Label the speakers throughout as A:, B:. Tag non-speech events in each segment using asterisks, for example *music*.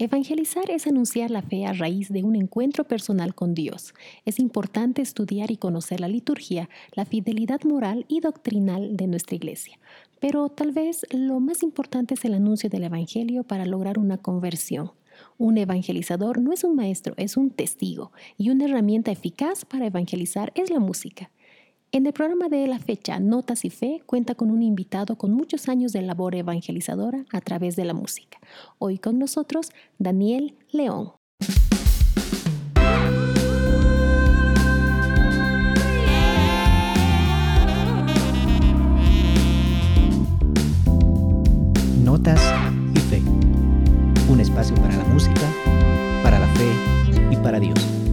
A: Evangelizar es anunciar la fe a raíz de un encuentro personal con Dios. Es importante estudiar y conocer la liturgia, la fidelidad moral y doctrinal de nuestra iglesia. Pero tal vez lo más importante es el anuncio del Evangelio para lograr una conversión. Un evangelizador no es un maestro, es un testigo, y una herramienta eficaz para evangelizar es la música. En el programa de la fecha Notas y Fe cuenta con un invitado con muchos años de labor evangelizadora a través de la música. Hoy con nosotros, Daniel León.
B: Notas y Fe. Un espacio para la música, para la fe y para Dios.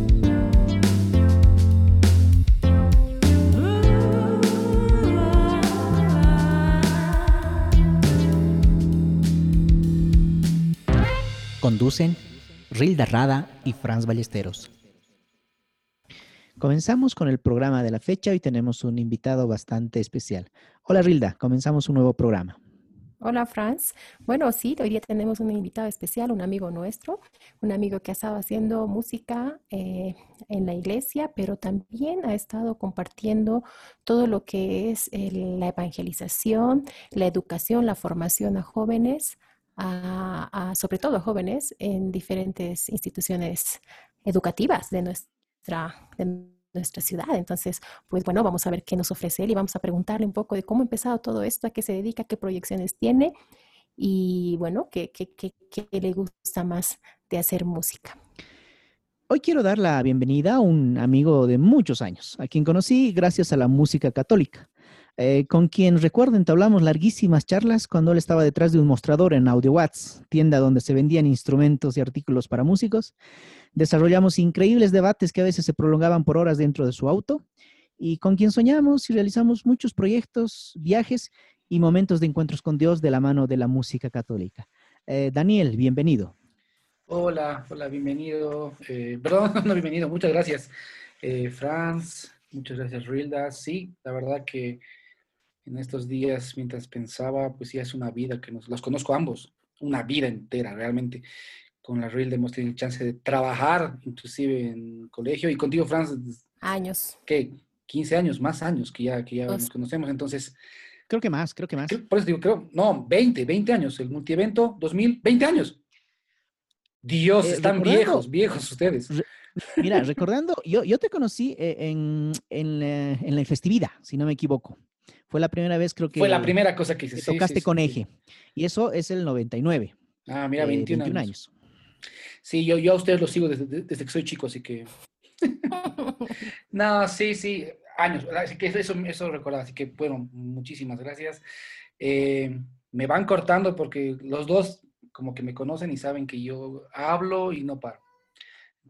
B: Conducen Rilda Rada y Franz Ballesteros. Comenzamos con el programa de la fecha y tenemos un invitado bastante especial. Hola Rilda, comenzamos un nuevo programa.
C: Hola Franz. Bueno, sí, hoy día tenemos un invitado especial, un amigo nuestro, un amigo que ha estado haciendo música eh, en la iglesia, pero también ha estado compartiendo todo lo que es la evangelización, la educación, la formación a jóvenes a, sobre todo a jóvenes en diferentes instituciones educativas de nuestra, de nuestra ciudad. Entonces, pues bueno, vamos a ver qué nos ofrece él y vamos a preguntarle un poco de cómo ha empezado todo esto, a qué se dedica, qué proyecciones tiene y bueno, qué, qué, qué, qué le gusta más de hacer música.
B: Hoy quiero dar la bienvenida a un amigo de muchos años, a quien conocí gracias a la música católica. Eh, con quien recuerdo entablamos larguísimas charlas cuando él estaba detrás de un mostrador en Audio Watts, tienda donde se vendían instrumentos y artículos para músicos. Desarrollamos increíbles debates que a veces se prolongaban por horas dentro de su auto y con quien soñamos y realizamos muchos proyectos, viajes y momentos de encuentros con Dios de la mano de la música católica. Eh, Daniel, bienvenido.
D: Hola, hola, bienvenido. Eh, perdón, *laughs* no, bienvenido, muchas gracias. Franz, muchas gracias, Rilda. Sí, la verdad que en estos días mientras pensaba, pues ya es una vida que nos, los conozco ambos, una vida entera realmente. Con la Real hemos tenido chance de trabajar, inclusive en colegio, y contigo, Franz.
C: Años.
D: ¿Qué? 15 años, más años que ya, que ya nos conocemos, entonces...
B: Creo que más, creo que más.
D: por eso digo, creo, no, 20, 20 años, el multievento 2000, 20 años. Dios, eh, están viejos, viejos ustedes.
B: mira, recordando, yo, yo te conocí eh, en, en, en la festividad, si no me equivoco. Fue la primera vez, creo que.
D: Fue la primera cosa que hice.
B: tocaste con eje. Y eso es el 99.
D: Ah, mira, 21, eh, años. Sí, yo, yo a ustedes los sigo desde, desde que soy chico, así que. *laughs* no, sí, sí, años. Así que eso, eso recordaba. Así que, bueno, muchísimas gracias. Eh, me van cortando porque los dos como que me conocen y saben que yo hablo y no paro.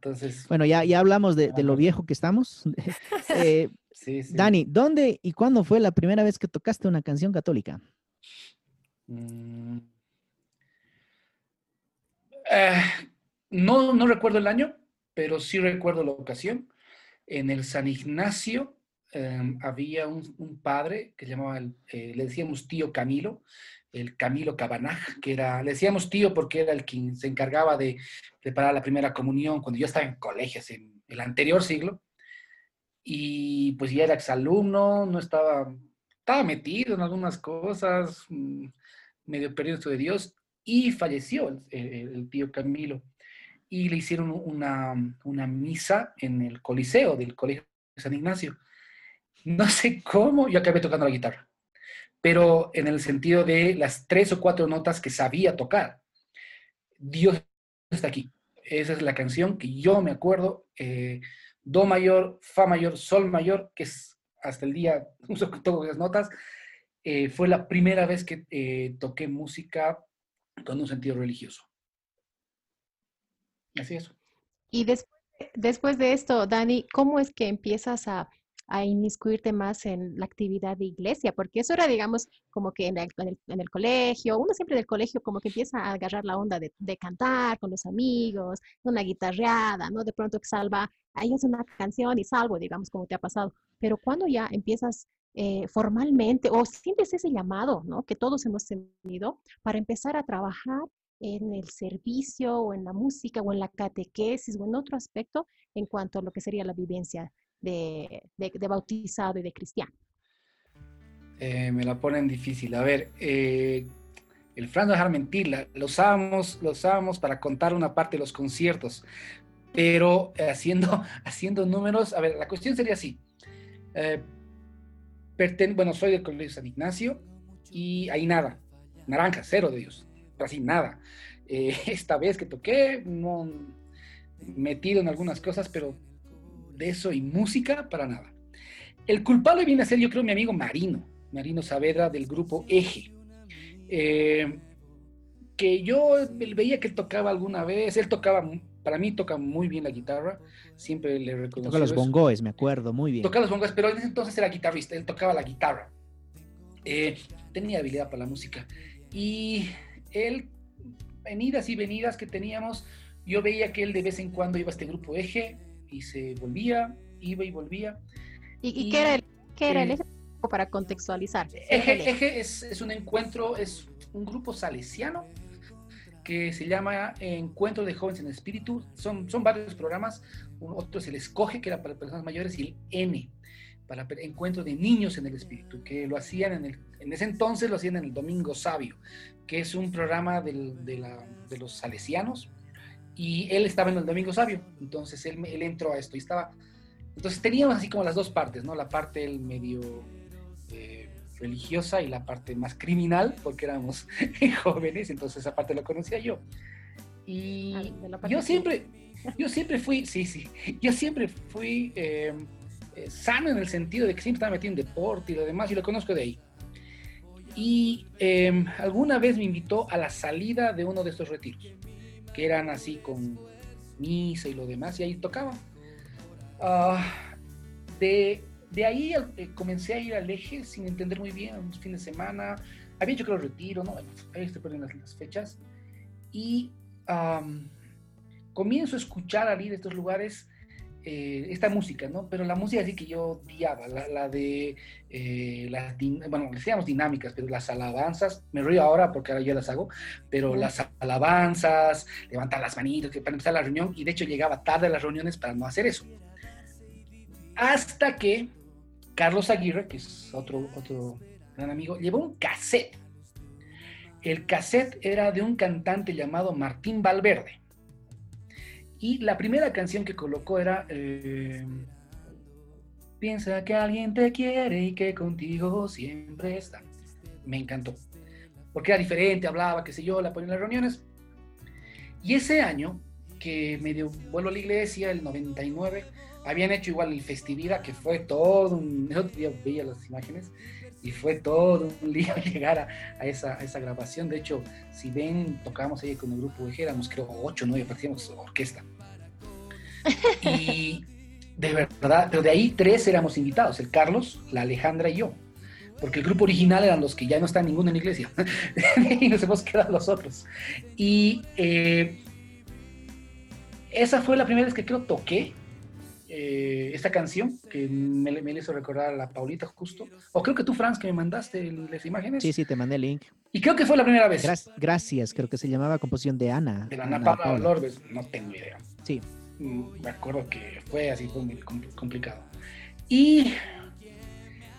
D: Entonces.
B: Bueno, ya, ya hablamos de, de lo viejo que estamos. *laughs* eh, *laughs* Dani, ¿dónde y cuándo fue la primera vez que tocaste una canción católica? Mm.
D: Eh, no, no recuerdo el año, pero sí recuerdo la ocasión. En el San Ignacio em, había un, padre que llamaba, eh, le decíamos tío Camilo, el Camilo Cabanaj, que era, le decíamos tío porque era el quien se encargaba de preparar la primera comunión cuando yo estaba en colegios en el anterior siglo y pues ya era exalumno, no estaba, estaba metido en algunas cosas, mm, medio perdido de Dios, y falleció el, tío Camilo. Y le hicieron una, una, misa en el Coliseo del Colegio de San Ignacio. No sé cómo, yo acabé tocando la guitarra, pero en el sentido de las tres o cuatro notas que sabía tocar. Dios está aquí. Esa es la canción que yo me acuerdo. Eh, do mayor, fa mayor, sol mayor, que es hasta el día, *laughs* uso todas las notas, eh, fue la primera vez que eh, toqué música con un sentido religioso. Así es.
C: Y después de esto, Dani, ¿cómo es que empiezas a a inmiscuirte más en la actividad de iglesia, porque eso era, digamos, como que en el, en el, colegio, uno siempre del colegio como que empieza a agarrar la onda de, de, cantar con los amigos, una guitarreada, ¿no? De pronto que salva, ahí es una canción y salvo, digamos, como te ha pasado. Pero cuando ya empiezas eh, formalmente, o sientes ese llamado, ¿no? Que todos hemos tenido para empezar a trabajar en el servicio o en la música o en la catequesis o en otro aspecto en cuanto a lo que sería la vivencia de, bautizado y de cristiano?
D: Eh, me la ponen difícil. A ver, eh, el Fran no dejar mentir, lo usábamos, lo usábamos para contar una parte de los conciertos, pero eh, haciendo, *laughs* haciendo números, a ver, la cuestión sería así. bueno, soy del Colegio San Ignacio y ahí nada, naranja, cero de ellos, así nada. *laughs* esta vez que toqué, no metido en algunas cosas, pero de eso y música para nada. El culpable viene a ser, yo creo, mi amigo Marino, Marino Saavedra del grupo Eje. Eh, que yo veía que él tocaba alguna vez, él tocaba, para mí toca muy bien la guitarra, siempre le reconocí.
B: Toca los bongoes, me acuerdo, muy bien.
D: Toca los bongoes, pero en ese entonces era guitarrista, él tocaba la guitarra. Eh, tenía habilidad para la música. Y él, venidas y venidas que teníamos, yo veía que él de vez en cuando iba a este grupo Eje y se volvía, iba y volvía.
C: ¿Y, qué era el, qué era el eje? Para contextualizar.
D: Eje, eje es, es, un encuentro, es un grupo salesiano que se llama Encuentro de Jóvenes en Espíritu. Son, son varios programas. Otro es el Escoge, que era para personas mayores, y el N, para Encuentro de Niños en el Espíritu, que lo hacían en, el, en ese entonces, lo hacían en el Domingo Sabio, que es un programa del, de, la, de los salesianos y él estaba en el Domingo Sabio, entonces él, él entró a esto y estaba... Entonces teníamos así como las dos partes, ¿no? La parte el medio eh, religiosa y la parte más criminal, porque éramos *laughs* jóvenes, entonces esa parte la conocía yo. Y ah, yo siempre, yo siempre fui, sí, sí, yo siempre fui eh, eh, sano en el sentido de que siempre estaba metido en deporte y lo demás, y lo conozco de ahí. Y alguna vez me invitó a la salida de uno de estos retiros que eran así con misa y lo demás, y ahí tocaba. Ah, de, de, ahí eh, comencé a ir al eje sin entender muy bien, unos fines de semana. Había que lo retiro, ¿no? Ahí estoy perdiendo las, fechas. Y comienzo a escuchar al ir a estos lugares eh, esta música, ¿no? Pero la música así que yo odiaba, la, de, eh, las, bueno, decíamos dinámicas, pero las alabanzas, me río ahora porque ahora yo las hago, pero las alabanzas, levantar las manitos, que para empezar la reunión, y de hecho llegaba tarde a las reuniones para no hacer eso. Hasta que Carlos Aguirre, que es otro, otro gran amigo, llevó un cassette. El cassette era de un cantante llamado Martín Valverde y la primera canción que colocó era eh, Piensa que alguien te quiere y que contigo siempre está. Me encantó. Porque era diferente, hablaba, qué sé yo, la ponía en las reuniones. Y ese año, que medio vuelo a la iglesia, el 99, habían hecho igual el Festivida, que fue todo un... El otro día veía las imágenes, y fue todo un lío *laughs* llegar a, esa, esa, grabación. De hecho, si ven, tocábamos ahí con el grupo de éramos creo ocho, nueve, parecíamos orquesta. Y de verdad, pero de ahí tres éramos invitados, el Carlos, la Alejandra y yo. Porque el grupo original eran los que ya no están ninguno en la iglesia. *laughs* y nos hemos quedado los otros. Y eh, esa fue la primera vez que creo toqué eh, esta canción que me, me, hizo recordar a la Paulita justo. O creo que tú, Franz, que me mandaste las imágenes.
B: Sí, sí, te mandé el link.
D: Y creo que fue la primera vez.
B: gracias, creo que se llamaba Composición de Ana.
D: De Ana, Paula, Lorbes, no tengo idea.
B: Sí.
D: Mm, me acuerdo que fue así, fue muy complicado. Y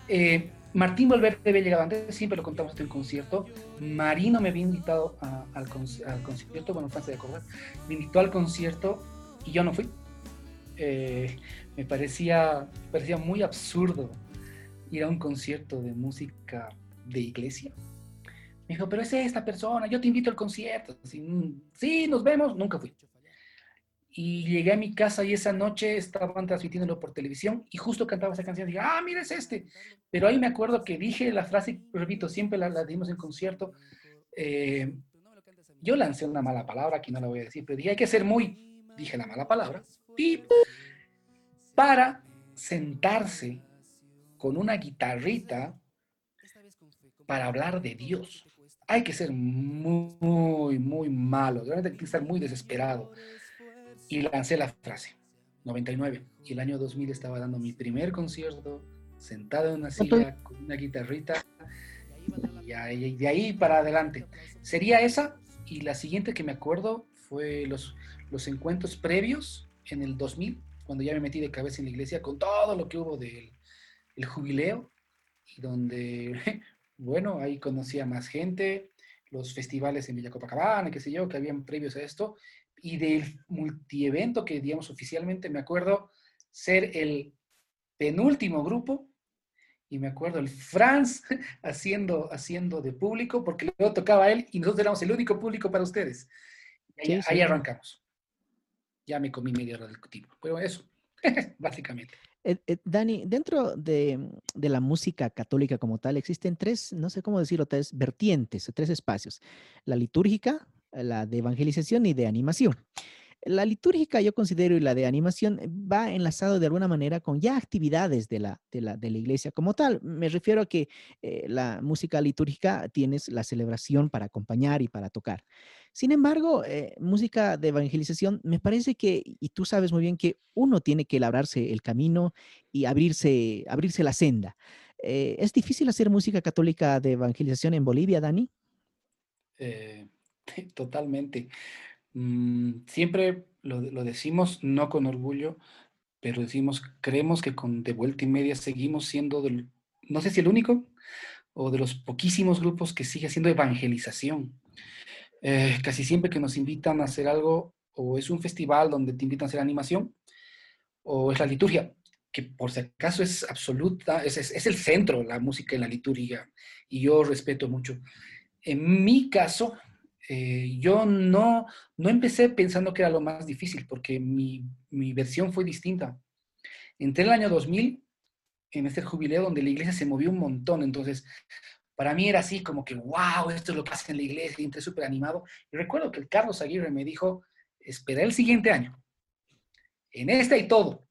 D: eh, Martín Valverde había llegado antes, siempre lo contamos en el concierto. Marino me había invitado al, concierto, bueno, Francia de acordar, me invitó al concierto y yo no fui. Eh, me parecía, parecía muy absurdo ir a un concierto de música de iglesia. Me dijo, pero es esta persona, yo te invito al concierto. Mm, sí, nos vemos, nunca fui. Y llegué a mi casa y esa noche estaban transmitiéndolo por televisión y justo cantaba esa canción. Y dije, ah, mira, es este. Pero ahí me acuerdo que dije la frase, repito, siempre la, dimos en concierto. Eh, yo lancé una mala palabra, aquí no la voy a decir, pero dije, hay que ser muy, dije la mala palabra, para sentarse con una guitarrita para hablar de Dios. Hay que ser muy, muy malo, realmente hay que estar muy desesperado y lancé la frase. 99. Y el año 2000 estaba dando mi primer concierto, sentado en una silla con una guitarrita. Y de ahí para adelante. Sería esa y la siguiente que me acuerdo fue los, los encuentros previos en el 2000, cuando ya me metí de cabeza en la iglesia con todo lo que hubo del el jubileo, y donde, *laughs* bueno, ahí conocía más gente, los festivales en Villa Copacabana, qué sé yo, que habían previos a esto, y del multievento que, digamos, oficialmente me acuerdo ser el penúltimo grupo, y me acuerdo el Franz *laughs* haciendo, haciendo de público, porque luego tocaba a él y nosotros éramos el único público para ustedes. ahí, arrancamos. Ya me comí media hora del tipo. Pero eso, *laughs* básicamente.
B: Eh, eh, Dani, dentro de, de, la música católica como tal, existen tres, no sé cómo decirlo, tres vertientes, tres espacios. La litúrgica, la de evangelización y de animación. La litúrgica yo considero y la de animación eh, va enlazado de alguna manera con ya actividades de la, de la, de la iglesia como tal. Me refiero a que eh, la música litúrgica tienes la celebración para acompañar y para tocar. Sin embargo, eh, música de evangelización, me parece que, y tú sabes muy bien que uno tiene que labrarse el camino y abrirse, abrirse la senda. ¿Es difícil hacer música católica de evangelización en Bolivia, Dani? *laughs*
D: totalmente. Mm, siempre lo, decimos, no con orgullo, pero decimos, creemos que con De Vuelta y Media seguimos siendo, del, no sé si el único, o de los poquísimos grupos que sigue haciendo evangelización. Eh, casi siempre que nos invitan a hacer algo, o es un festival donde te invitan a hacer animación, o es la liturgia, que por si acaso es absoluta, es, es, es el centro, la música y la liturgia, y yo respeto mucho. En mi caso, eh, yo no, no empecé pensando que era lo más difícil, porque mi, mi versión fue distinta. Entré en el año 2000 en este jubileo donde la iglesia se movió un montón, entonces para mí era así como que, wow, esto es lo que hace en la iglesia, y entré súper animado. Y recuerdo que Carlos Aguirre me dijo, espera el siguiente año, en este hay todo,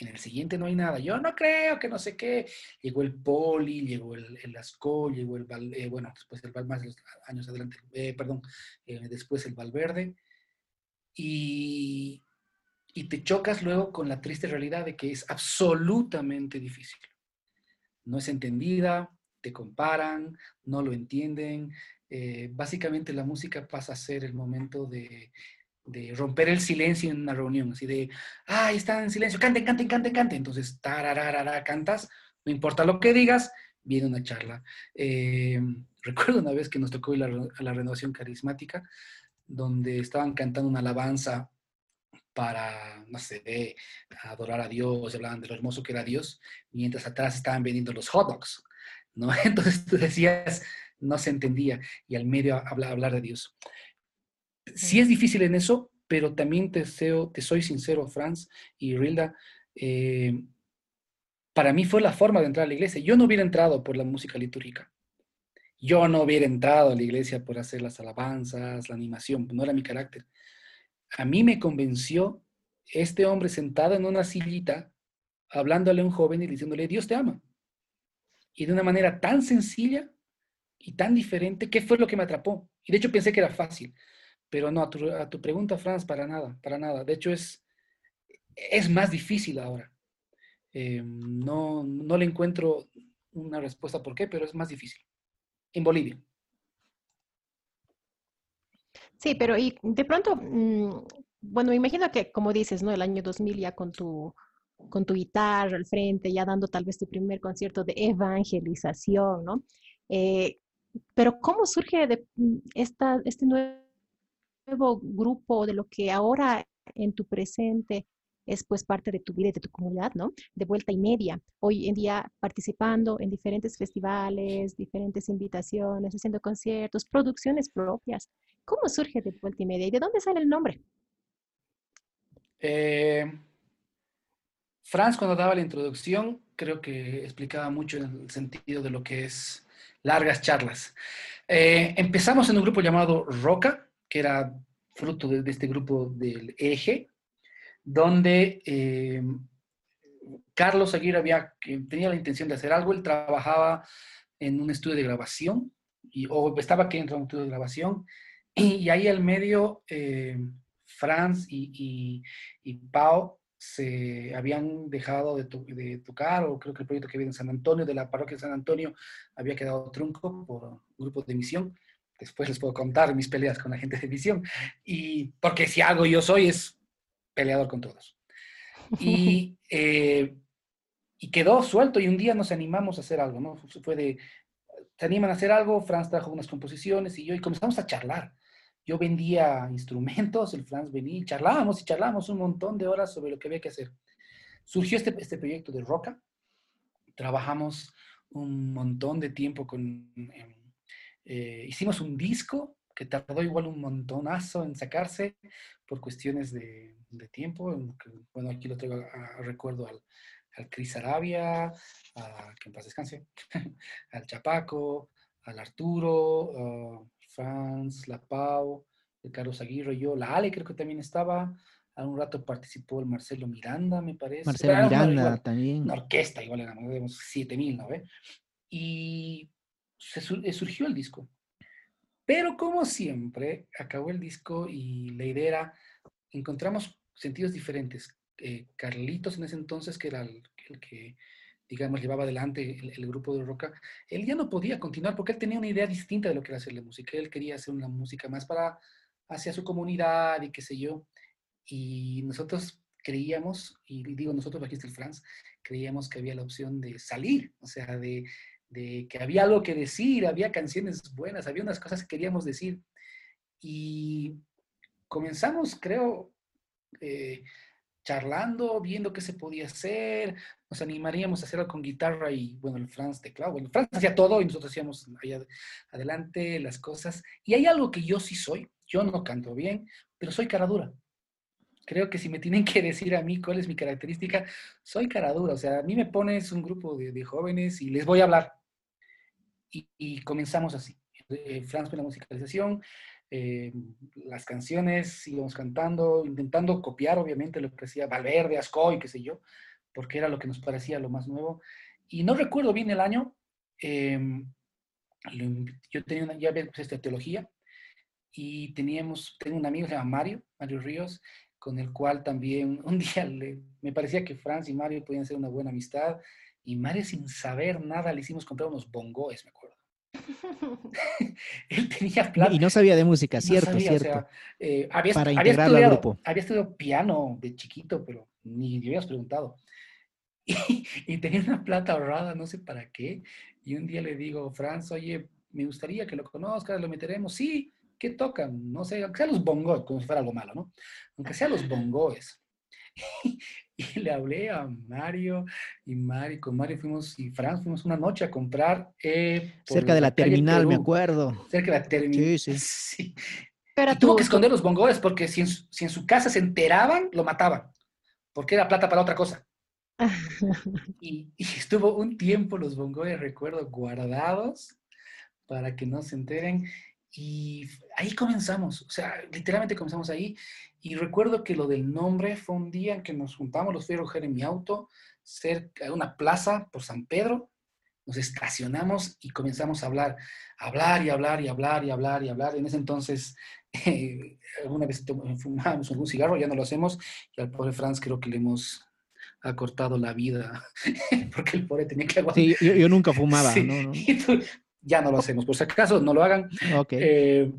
D: en el siguiente no hay nada. Yo no creo que no sé qué. Llegó el Poli, llegó el, el Ascol, llegó el, eh, bueno, después el más años adelante, eh, perdón, eh, después el Valverde. Y, y te chocas luego con la triste realidad de que es absolutamente difícil. No es entendida, te comparan, no lo entienden. básicamente la música pasa a ser el momento de, de romper el silencio en una reunión, así de, ay, están en silencio, canten, canten, canten, canten. Entonces, tararara, cantas, no importa lo que digas, viene una charla. Eh, *laughs* recuerdo una vez que nos tocó a la, renovación carismática, donde estaban cantando una alabanza para, no sé, adorar a Dios, hablaban de lo hermoso que era Dios, mientras atrás estaban vendiendo los hot dogs, ¿no? *laughs* Entonces tú decías, no se entendía, y al medio habla, hablar de Dios. Sí es difícil en eso, pero también te, te soy sincero, Franz y Rilda, eh, para mí fue la forma de entrar a la iglesia. Yo no hubiera entrado por la música litúrgica. Yo no hubiera entrado a la iglesia por hacer las alabanzas, la animación, no era mi carácter. A mí me convenció este hombre sentado en una sillita, hablándole a un joven y diciéndole, Dios te ama. Y de una manera tan sencilla y tan diferente, ¿qué fue lo que me atrapó? Y de hecho pensé que era fácil. Pero no, a tu, pregunta, Franz, para nada, para nada. De hecho, es, es más difícil ahora. Eh, no, no le encuentro una respuesta por qué, pero es más difícil. En Bolivia.
C: Sí, pero y de pronto, mm, bueno, me imagino que, como dices, ¿no? El año 2000 ya con tu, con tu guitarra al frente, ya dando tal vez tu primer concierto de evangelización, ¿no? Eh, pero ¿cómo surge de mm, esta, este nuevo nuevo grupo, de lo que ahora en tu presente es pues parte de tu vida y de tu comunidad, ¿no? De vuelta y media. Hoy en día participando en diferentes festivales, diferentes invitaciones, haciendo conciertos, producciones propias. ¿Cómo surge de vuelta y media y de dónde sale el nombre?
D: Eh, Franz, cuando daba la introducción, creo que explicaba mucho en el sentido de lo que es largas charlas. Eh, empezamos en un grupo llamado Roca, que era fruto de, este grupo del eje, donde eh, Carlos Aguirre tenía la intención de hacer algo, él trabajaba en un estudio de grabación, y, o estaba aquí en un estudio de grabación, y, ahí al medio eh, Franz y, y, Pau se habían dejado de, tocar, o creo que el proyecto que había en San Antonio, de la parroquia de San Antonio, había quedado trunco por un grupo de misión, después les puedo contar mis peleas con la gente de visión. Y porque si algo yo soy es peleador con todos. Y, *laughs* eh, y quedó suelto y un día nos animamos a hacer algo, ¿no? Fue de, se animan a hacer algo, Franz trajo unas composiciones y yo, y comenzamos a charlar. Yo vendía instrumentos, el Franz venía, y charlábamos y charlábamos un montón de horas sobre lo que había que hacer. Surgió este, este proyecto de Roca, trabajamos un montón de tiempo con... Eh, hicimos un disco que tardó igual un montonazo en sacarse por cuestiones de, de tiempo. Bueno, aquí lo traigo a, recuerdo al, al Cris Arabia, a, que en paz descanse, *laughs* al Chapaco, al Arturo, Franz, La Pau, el Carlos Aguirre, yo, la Ale creo que también estaba. A un rato participó el Marcelo Miranda, me parece.
B: Marcelo Miranda también.
D: Una orquesta, igual éramos 7000, ¿no ve? Y se, eh, surgió el disco. Pero como siempre, acabó el disco y la idea era, encontramos sentidos diferentes. Eh, Carlitos en ese entonces, que era el, que, digamos, llevaba adelante el, grupo de Roca, él ya no podía continuar porque él tenía una idea distinta de lo que era hacerle música. Él quería hacer una música más para, hacia su comunidad y qué sé yo. Y nosotros creíamos, y digo nosotros, aquí está el Franz, creíamos que había la opción de salir, o sea, de, de que había algo que decir, había canciones buenas, había unas cosas que queríamos decir. Y comenzamos, creo, eh, charlando, viendo qué se podía hacer, nos animaríamos a hacerlo con guitarra y, bueno, el Franz teclado. Bueno, Franz hacía todo y nosotros hacíamos allá adelante las cosas. Y hay algo que yo sí soy, yo no canto bien, pero soy cara dura. Creo que si me tienen que decir a mí cuál es mi característica, soy cara dura. O sea, a mí me pones un grupo de, jóvenes y les voy a hablar. Y, comenzamos así. Eh, Franz fue la musicalización, eh, las canciones, íbamos cantando, intentando copiar obviamente lo que hacía Valverde, Ascoy, qué sé yo, porque era lo que nos parecía lo más nuevo. Y no recuerdo bien el año, em, yo tenía una, ya había esta teología y teníamos, tengo un amigo se llama Mario, Mario Ríos, con el cual también *laughs* un día me parecía que Franz y Mario podían ser una buena amistad y Mario sin saber nada le hicimos comprar unos bongoes, me acuerdo. *laughs* *laughs* él tenía plata.
B: Y no sabía de música, cierto, cierto.
D: Eh, había, Para integrar estudiado, al grupo. Había estudiado piano de chiquito, pero ni le habías preguntado. *laughs* Y, tenía una plata ahorrada, no sé para qué. Y un día le digo, Franz, oye, me gustaría que lo conozcas, lo meteremos. Sí, ¿qué tocan? No sé, aunque sea los bongos, como si fuera algo malo, ¿no? Aunque sea los bongoes. Y le hablé a Mario y Mario, con Mario fuimos y Franz fuimos una noche a comprar.
B: Eh, Cerca de la, terminal, me acuerdo.
D: Cerca de la terminal. Sí, sí. Pero tuvo que esconder los bongoes porque si en, su, si en, su, casa se enteraban, lo mataban. Porque era plata para otra cosa. *laughs* y, y, estuvo un tiempo los bongoes, recuerdo, guardados para que no se enteren. Y ahí comenzamos, o sea, literalmente comenzamos ahí. Y recuerdo que lo del nombre fue un día en que nos juntamos, los fui a en mi auto, cerca de una plaza por San Pedro, nos estacionamos y comenzamos a hablar, hablar y hablar y hablar y hablar y hablar. En ese entonces, eh, alguna vez fumábamos algún cigarro, ya no lo hacemos, y al pobre Franz creo que le hemos acortado la vida, *laughs* porque el pobre tenía que
B: aguantar. Sí, yo, nunca fumaba, ¿no?
D: Ya no lo hacemos, por si acaso no lo hagan. Okay. Eh,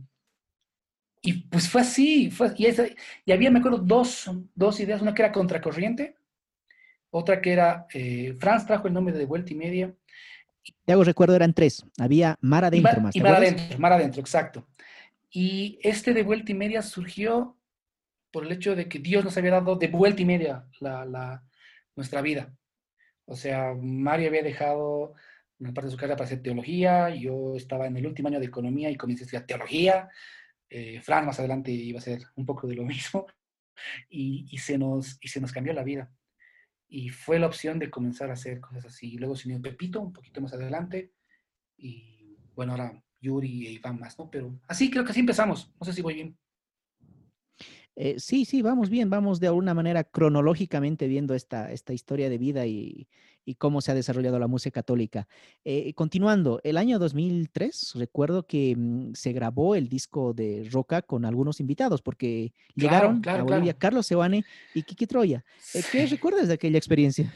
D: y pues fue así, fue, y, y, había, me acuerdo, dos, dos ideas, una que era contracorriente, otra que era, eh, Franz trajo el nombre de Vuelta y Media.
B: Te hago recuerdo, eran tres, había Mar Adentro
D: y
B: más.
D: Y Mar Adentro, Mar Adentro, exacto. Y este de Vuelta y Media surgió por el hecho de que Dios nos había dado de vuelta y media la, la, nuestra vida. O sea, Mario había dejado una parte de su carrera para hacer teología, yo estaba en el último año de economía y comencé a estudiar teología, eh, Fran más adelante iba a ser un poco de lo *laughs* mismo, y, y, se nos, y se nos cambió la vida. Y fue la opción de comenzar a hacer cosas así. Luego se unió Pepito un poquito más adelante, y bueno, ahora Yuri e Iván más, ¿no? Pero así creo que así empezamos. No sé si voy bien.
B: Eh, sí, sí, vamos bien, vamos de alguna manera cronológicamente viendo esta, esta historia de vida y, cómo se ha desarrollado la música católica. Eh, continuando, el año 2003, recuerdo que mm, se grabó el disco de Roca con algunos invitados, porque llegaron a Bolivia Carlos Sebane y Kiki Troya. Eh, ¿Qué recuerdas de aquella experiencia?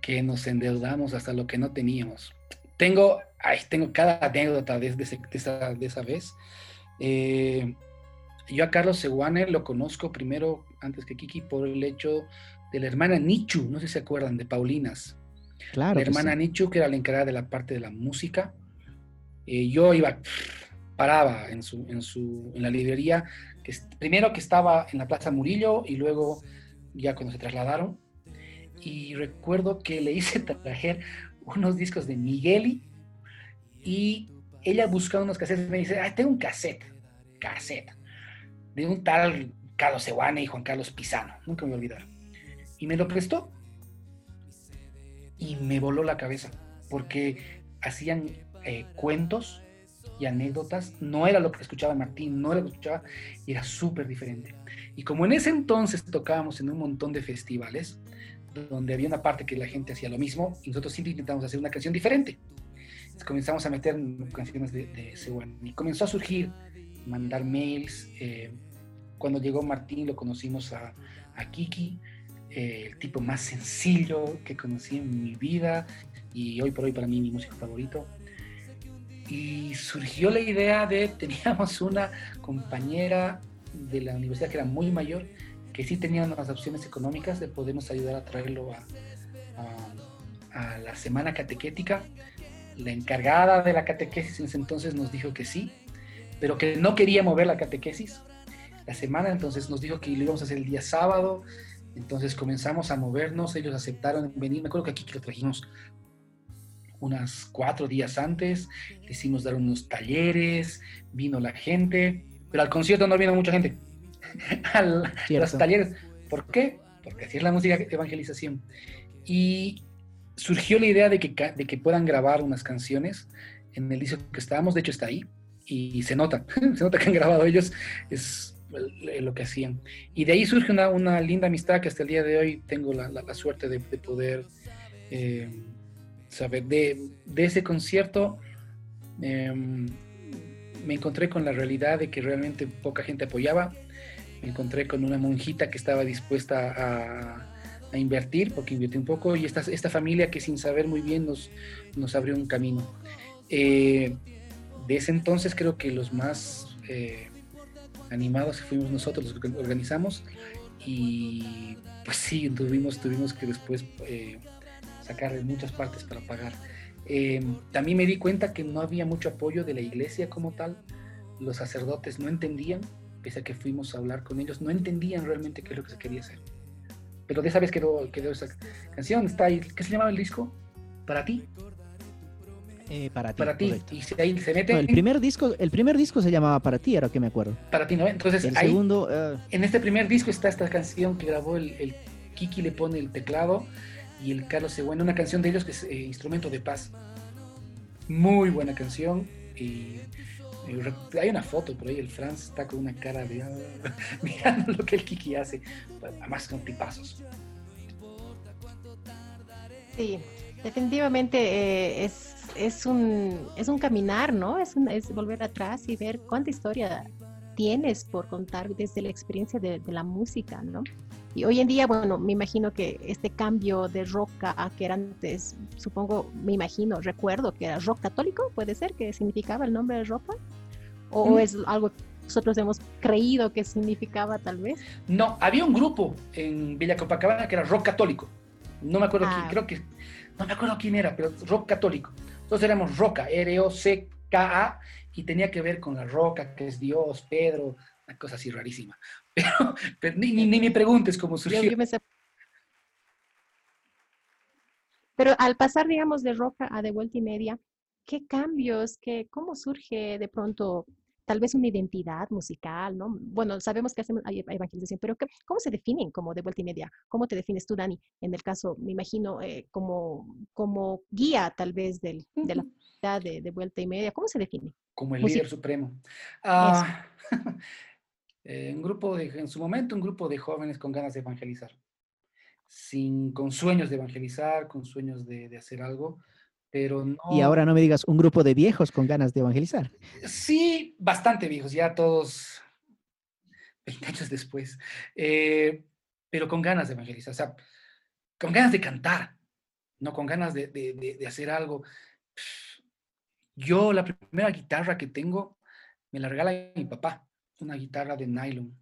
D: Que nos endeudamos hasta lo que no teníamos. Tengo ay, tengo cada anécdota de, esa, de esa, vez. Eh, yo a Carlos Seguane lo conozco primero, antes que Kiki, por el hecho de la hermana Nichu, no sé si se acuerdan, de Paulinas. Claro. La hermana Nichu, que era la encargada de la parte de la música. Eh, yo iba, paraba en, su, en, su, en la librería, que primero que estaba en la Plaza Murillo y luego ya cuando se trasladaron. Y recuerdo que le hice *laughs* traer unos discos de Migueli y ella buscaba unos cassettes y me dice, ay, tengo un cassette, cassette, de un tal Carlos Seguane y Juan Carlos Pisano, nunca me voy a olvidar. Y me lo prestó y me voló la cabeza, porque hacían eh, cuentos y anécdotas, no era lo que escuchaba Martín, no era lo que escuchaba, y era súper diferente. Y como en ese entonces tocábamos en un montón de festivales, donde había una parte que la gente hacía lo mismo, y nosotros siempre intentamos hacer una canción diferente. comenzamos a meter canciones de, de y comenzó a surgir, mandar mails. Eh, cuando llegó Martín lo conocimos a, a Kiki, eh, el tipo más sencillo que conocí en mi vida y hoy por hoy para mí mi músico favorito. Y surgió la idea de, *laughs* teníamos una compañera de la universidad que era muy mayor, que sí tenía unas opciones económicas de podernos ayudar a traerlo a, a, la semana catequética. La encargada de la catequesis en ese entonces nos dijo que sí, pero que no quería mover la catequesis. La semana entonces nos dijo que lo íbamos a hacer el día sábado, entonces comenzamos a movernos, ellos aceptaron venir, me acuerdo que aquí que lo trajimos unas cuatro días antes, le hicimos dar unos talleres, vino la gente, pero al concierto no vino mucha gente. *laughs* los talleres. ¿Por qué? Porque así es la música de evangelización. Y surgió la idea de que, de que puedan grabar unas canciones en el disco que estábamos, de hecho está ahí, y se nota, *laughs* se nota que han grabado ellos, es lo que hacían. Y de ahí surge una, una linda amistad que hasta el día de hoy tengo la, la, suerte de, de poder eh, saber. De, de, ese concierto eh, me encontré con la realidad de que realmente poca gente apoyaba. Me encontré con una monjita que estaba dispuesta a, a invertir, porque invirtió un poco, y esta, esta familia que sin saber muy bien nos, nos abrió un camino. Eh, de ese entonces creo que los más eh, animados fuimos nosotros los que organizamos y pues sí, tuvimos, tuvimos que después eh, sacar de muchas partes para pagar. Eh, también me di cuenta que no había mucho apoyo de la iglesia como tal. Los sacerdotes no entendían, pese a que fuimos a hablar con ellos, no entendían realmente qué es lo que se quería hacer. Pero de esa vez quedó, quedó esa canción. Está ahí, ¿Qué se llamaba el disco? Para ti.
B: Eh, para ti.
D: Para ti. Y ahí se mete.
B: el, primer disco, el primer disco se llamaba Para ti, ahora que me acuerdo.
D: Para ti, ¿no? Entonces,
B: el segundo. Eh,
D: en este primer disco está esta canción que grabó el, el, Kiki, le pone el teclado y el Carlos Seguena, una canción de ellos que es eh, Instrumento de Paz. Muy buena canción. Y hay una foto por ahí, el Franz está con una cara de *laughs* mirando lo que el Kiki hace, además con tipazos.
C: Sí, definitivamente es es un, es un caminar, ¿no? Es, es volver atrás y ver cuánta historia tienes por contar desde la experiencia de, la música, ¿no? Y hoy en día, bueno, me imagino que este cambio de rock a que era antes, supongo, me imagino, recuerdo que era rock católico, puede ser, que significaba el nombre de rock, o mm. es algo que nosotros hemos creído que significaba tal vez.
D: No, había un grupo en Villa Copacabana que era rock católico. No me acuerdo quién, ah. creo que, no me acuerdo quién era, pero rock católico. Entonces éramos Roca, R-O-C-K-A, y tenía que ver con la roca, que es Dios, Pedro, una cosa así rarísima. *laughs* Pero, ni, ni, me preguntes cómo surgió.
C: Pero al pasar, digamos, de roca a de vuelta y media, ¿qué cambios, qué, cómo surge de pronto tal vez una identidad musical, ¿no? Bueno, sabemos que hacemos evangelización, pero ¿cómo se definen como de vuelta y media? ¿Cómo te defines tú, Dani? En el caso, me imagino, eh, como, como guía tal vez del, de la de, de vuelta y media, ¿cómo se define?
D: Como el líder supremo. Ah, *laughs* eh, un grupo de, en su momento, un grupo de jóvenes con ganas de evangelizar, sin, con sueños de evangelizar, con sueños de, de hacer algo, pero no...
B: Y ahora no me digas un grupo de viejos con ganas de evangelizar.
D: Sí, bastante viejos, ya todos 20 años después, eh, pero con ganas de evangelizar, o sea, con ganas de cantar, no con ganas de, de, de hacer algo. Yo la primera guitarra que tengo me la regala mi papá, una guitarra de nylon.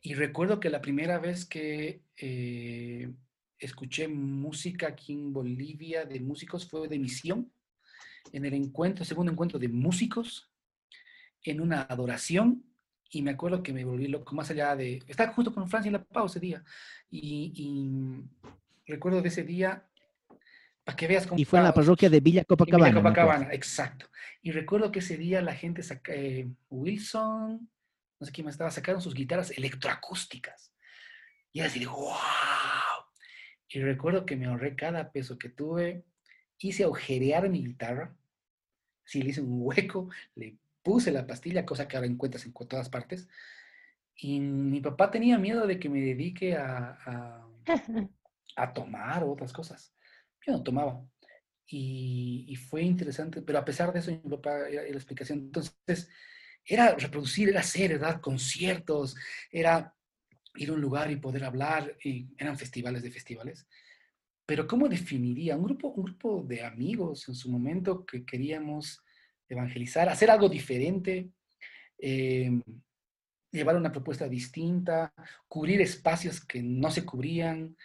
D: Y recuerdo que la primera vez que eh, escuché música aquí en Bolivia de músicos fue de misión, en el encuentro, segundo encuentro de músicos, en una adoración, y me acuerdo que me volví loco, más allá de... Estaba justo con Francia en la pausa ese día, y, recuerdo de ese día, para que veas cómo...
B: Y fue en la parroquia de Villa Copacabana.
D: Villa Copacabana, exacto. Y recuerdo que ese día la gente, saca, eh, Wilson, no sé quién más estaba, sacaron sus guitarras electroacústicas. Y así de, wow. Y recuerdo que me ahorré cada peso que tuve, hice agujerear mi guitarra, sí, le hice un hueco, le puse la pastilla, cosa que ahora encuentras en todas partes. Y mi papá tenía miedo de que me dedique a, a, *laughs* tomar otras cosas. Yo no tomaba. Y, fue interesante, pero a pesar de eso, mi papá era, la explicación. Entonces, era reproducir, era hacer, dar conciertos, era ir a un lugar y poder hablar, y eran festivales de festivales. Pero ¿cómo definiría un grupo, un grupo de amigos en su momento que queríamos evangelizar, hacer algo diferente, em, llevar una propuesta distinta, cubrir espacios que no se cubrían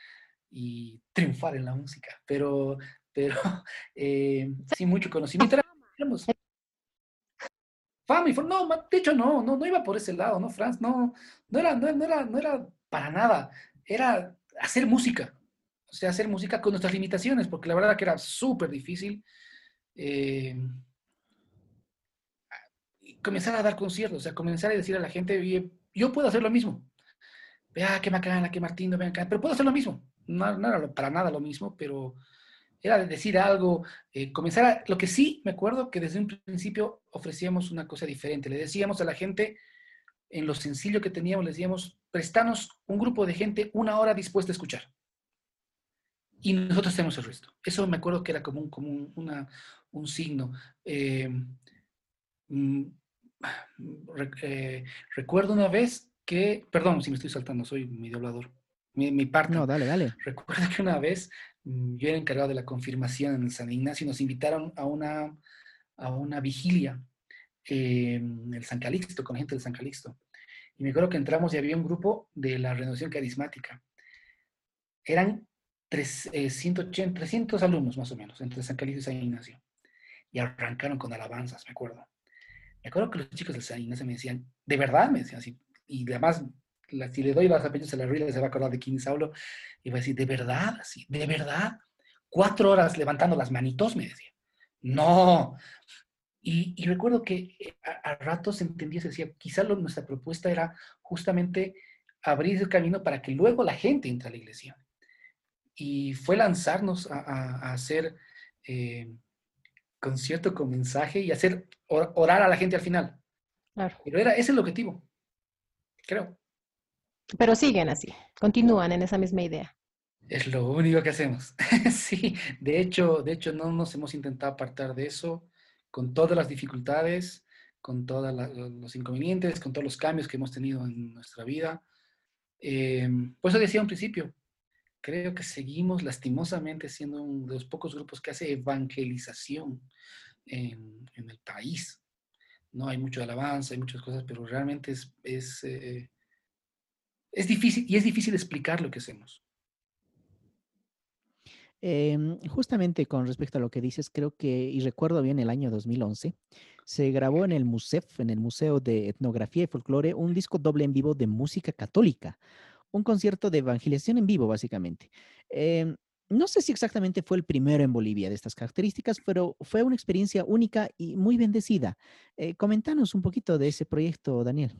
D: y triunfar en la música? Pero, pero *laughs* eh, sin mucho conocimiento. Éramos, fama No, de hecho no, no, no iba por ese lado, ¿no, Franz? No, no era, no, era, no era para nada. Era hacer música. O sea, hacer música con nuestras limitaciones, porque la verdad que era súper difícil. Eh, comenzar a dar conciertos, o sea, comenzar a decir a la gente, yo puedo hacer lo mismo. Vea, qué macana, qué Martín, ven acá, pero puedo hacer lo mismo. No, no era para nada lo mismo, pero era de decir algo, eh, comenzar a, lo que sí me acuerdo que desde un principio ofrecíamos una cosa diferente. Le decíamos a la gente, en lo sencillo que teníamos, le decíamos, prestanos un grupo de gente una hora dispuesta a escuchar. Y nosotros hacemos el resto. Eso me acuerdo que era como un, como una, un signo. Eh, mm, eh, recuerdo una vez que, perdón si me estoy saltando, soy medio hablador. Mi, mi parte.
B: No, dale, dale.
D: Recuerdo que una vez yo era encargado de la confirmación en San Ignacio nos invitaron a una, a una vigilia en el San Calixto, con gente del San Calixto. Y me acuerdo que entramos y había un grupo de la renovación carismática. Eran 380, 300 alumnos más o menos, entre San Calixto y San Ignacio. Y arrancaron con alabanzas, me acuerdo. Me acuerdo que los chicos del San Ignacio me decían, de verdad, me decían así. Y además si le doy las apellidos a la ruina, se va a acordar de King Saulo, y va a decir, ¿de verdad? Así, ¿de verdad? Cuatro horas levantando las manitos, me decía. No. Y, recuerdo que eh, a, ratos entendía, se decía, quizá nuestra propuesta era justamente abrir el camino para que luego la gente entre a la iglesia. Y fue lanzarnos a, hacer eh, concierto con mensaje y hacer orar a la gente al final. Claro. Pero era, ese es el objetivo, creo.
C: Pero siguen así, continúan en esa misma idea.
D: Es lo único que hacemos. *laughs* sí, de hecho, de hecho no nos hemos intentado apartar de eso con todas las dificultades, con todos los inconvenientes, con todos los cambios que hemos tenido en nuestra vida. Eh, por eso decía un principio, creo que seguimos lastimosamente siendo uno de los pocos grupos que hace evangelización en, el país. No hay mucho alabanza, hay muchas cosas, pero realmente es, eh, es difícil y es difícil explicar lo que hacemos.
B: Em, justamente con respecto a lo que dices, creo que, y recuerdo bien el año 2011, se grabó en el MUSEF, en el Museo de Etnografía y Folclore, un disco doble en vivo de música católica, un concierto de evangelización en vivo, básicamente. Em, no sé si exactamente fue el primero en Bolivia de estas características, pero fue una experiencia única y muy bendecida. Eh, comentanos un poquito de ese proyecto, Daniel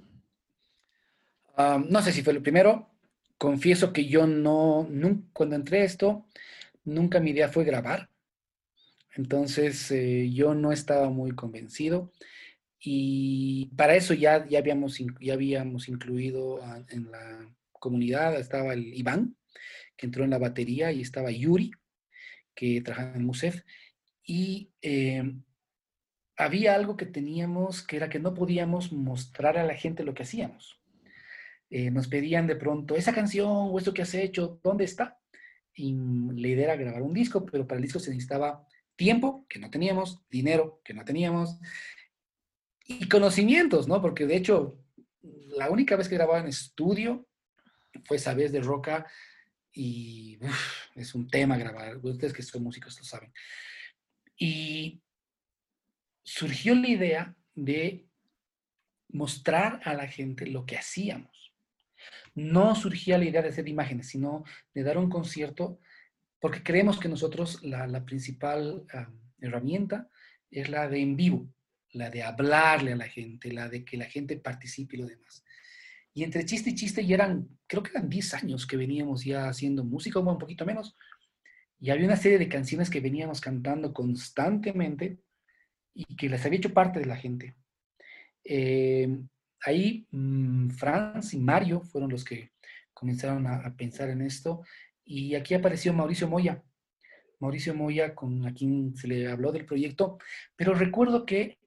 D: no sé si fue el primero. Confieso que yo no, cuando entré a esto, nunca mi idea fue grabar. Entonces eh, yo no estaba muy convencido. Y para eso ya, ya, habíamos, ya habíamos incluido en la comunidad, estaba el Iván, que entró en la batería, y estaba Yuri, que trabajaba en Musef. Y eh, había algo que teníamos, que era que no podíamos mostrar a la gente lo que hacíamos. Eh, nos pedían de pronto, esa canción o eso que has hecho, ¿dónde está? Y la idea era grabar un disco, pero para el disco se necesitaba tiempo que no teníamos, dinero que no teníamos y conocimientos, ¿no? Porque de hecho, la única vez que grababa en estudio fue esa vez de Roca y es un tema grabar. Ustedes que son músicos lo saben. Y surgió la idea de mostrar a la gente lo que hacíamos. No surgía la idea de hacer imágenes, sino de dar un concierto, porque creemos que nosotros la, principal herramienta es la de en vivo, la de hablarle a la gente, la de que la gente participe y lo demás. Y entre chiste y chiste ya eran, creo que eran 10 años que veníamos ya haciendo música, un poquito menos, y había una serie de canciones que veníamos cantando constantemente y que les había hecho parte de la gente. Eh, ahí mm, Franz y Mario fueron los que comenzaron a, pensar en esto y aquí apareció Mauricio Moya. Mauricio Moya, con a quien se le habló del proyecto, pero recuerdo que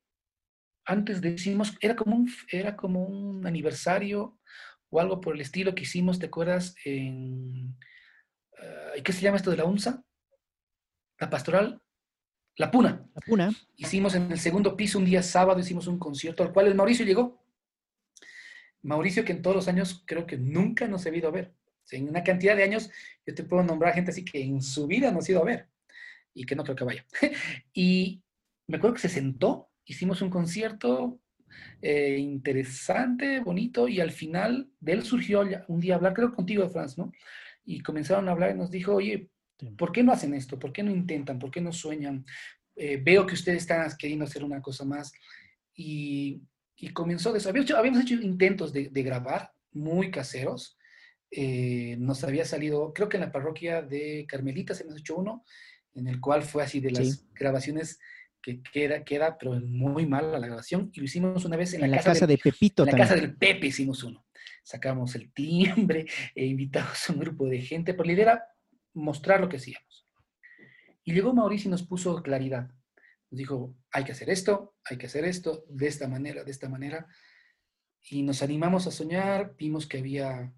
D: antes decimos, era como un, era como un aniversario o algo por el estilo que hicimos, ¿te acuerdas? En, uh, ¿Qué se llama esto de la UNSA? La pastoral. La Puna.
B: La Puna.
D: Hicimos en el segundo piso un día sábado, hicimos un concierto al cual el Mauricio llegó. Mauricio que en todos los años creo que nunca nos ha ido a ver. en una cantidad de años yo te puedo nombrar gente así que en su vida nos ha ido a ver y que no creo que vaya. *laughs* y me acuerdo que se sentó, hicimos un concierto eh, interesante, bonito y al final de él surgió un día hablar, creo contigo, Franz, ¿no? Y comenzaron a hablar y nos dijo, oye, ¿Por qué no hacen esto? ¿Por qué no intentan? ¿Por qué no sueñan? Eh, veo que ustedes están queriendo hacer una cosa más. Y, comenzó de eso. Habíamos hecho, intentos de, grabar muy caseros. Eh, nos había salido, creo que en la parroquia de Carmelitas hemos hecho uno, en el cual fue así de las grabaciones que queda, queda, pero muy mal la grabación. Y lo hicimos una vez en la,
B: casa, de Pepito.
D: En la casa del Pepe hicimos uno. Sacamos el timbre, *laughs* e invitamos a un grupo de gente, por la idea mostrar lo que hacíamos. Y llegó Mauricio y nos puso claridad. Dijo, hay que hacer esto, hay que hacer esto, de esta manera, de esta manera. Y nos animamos a soñar, vimos que había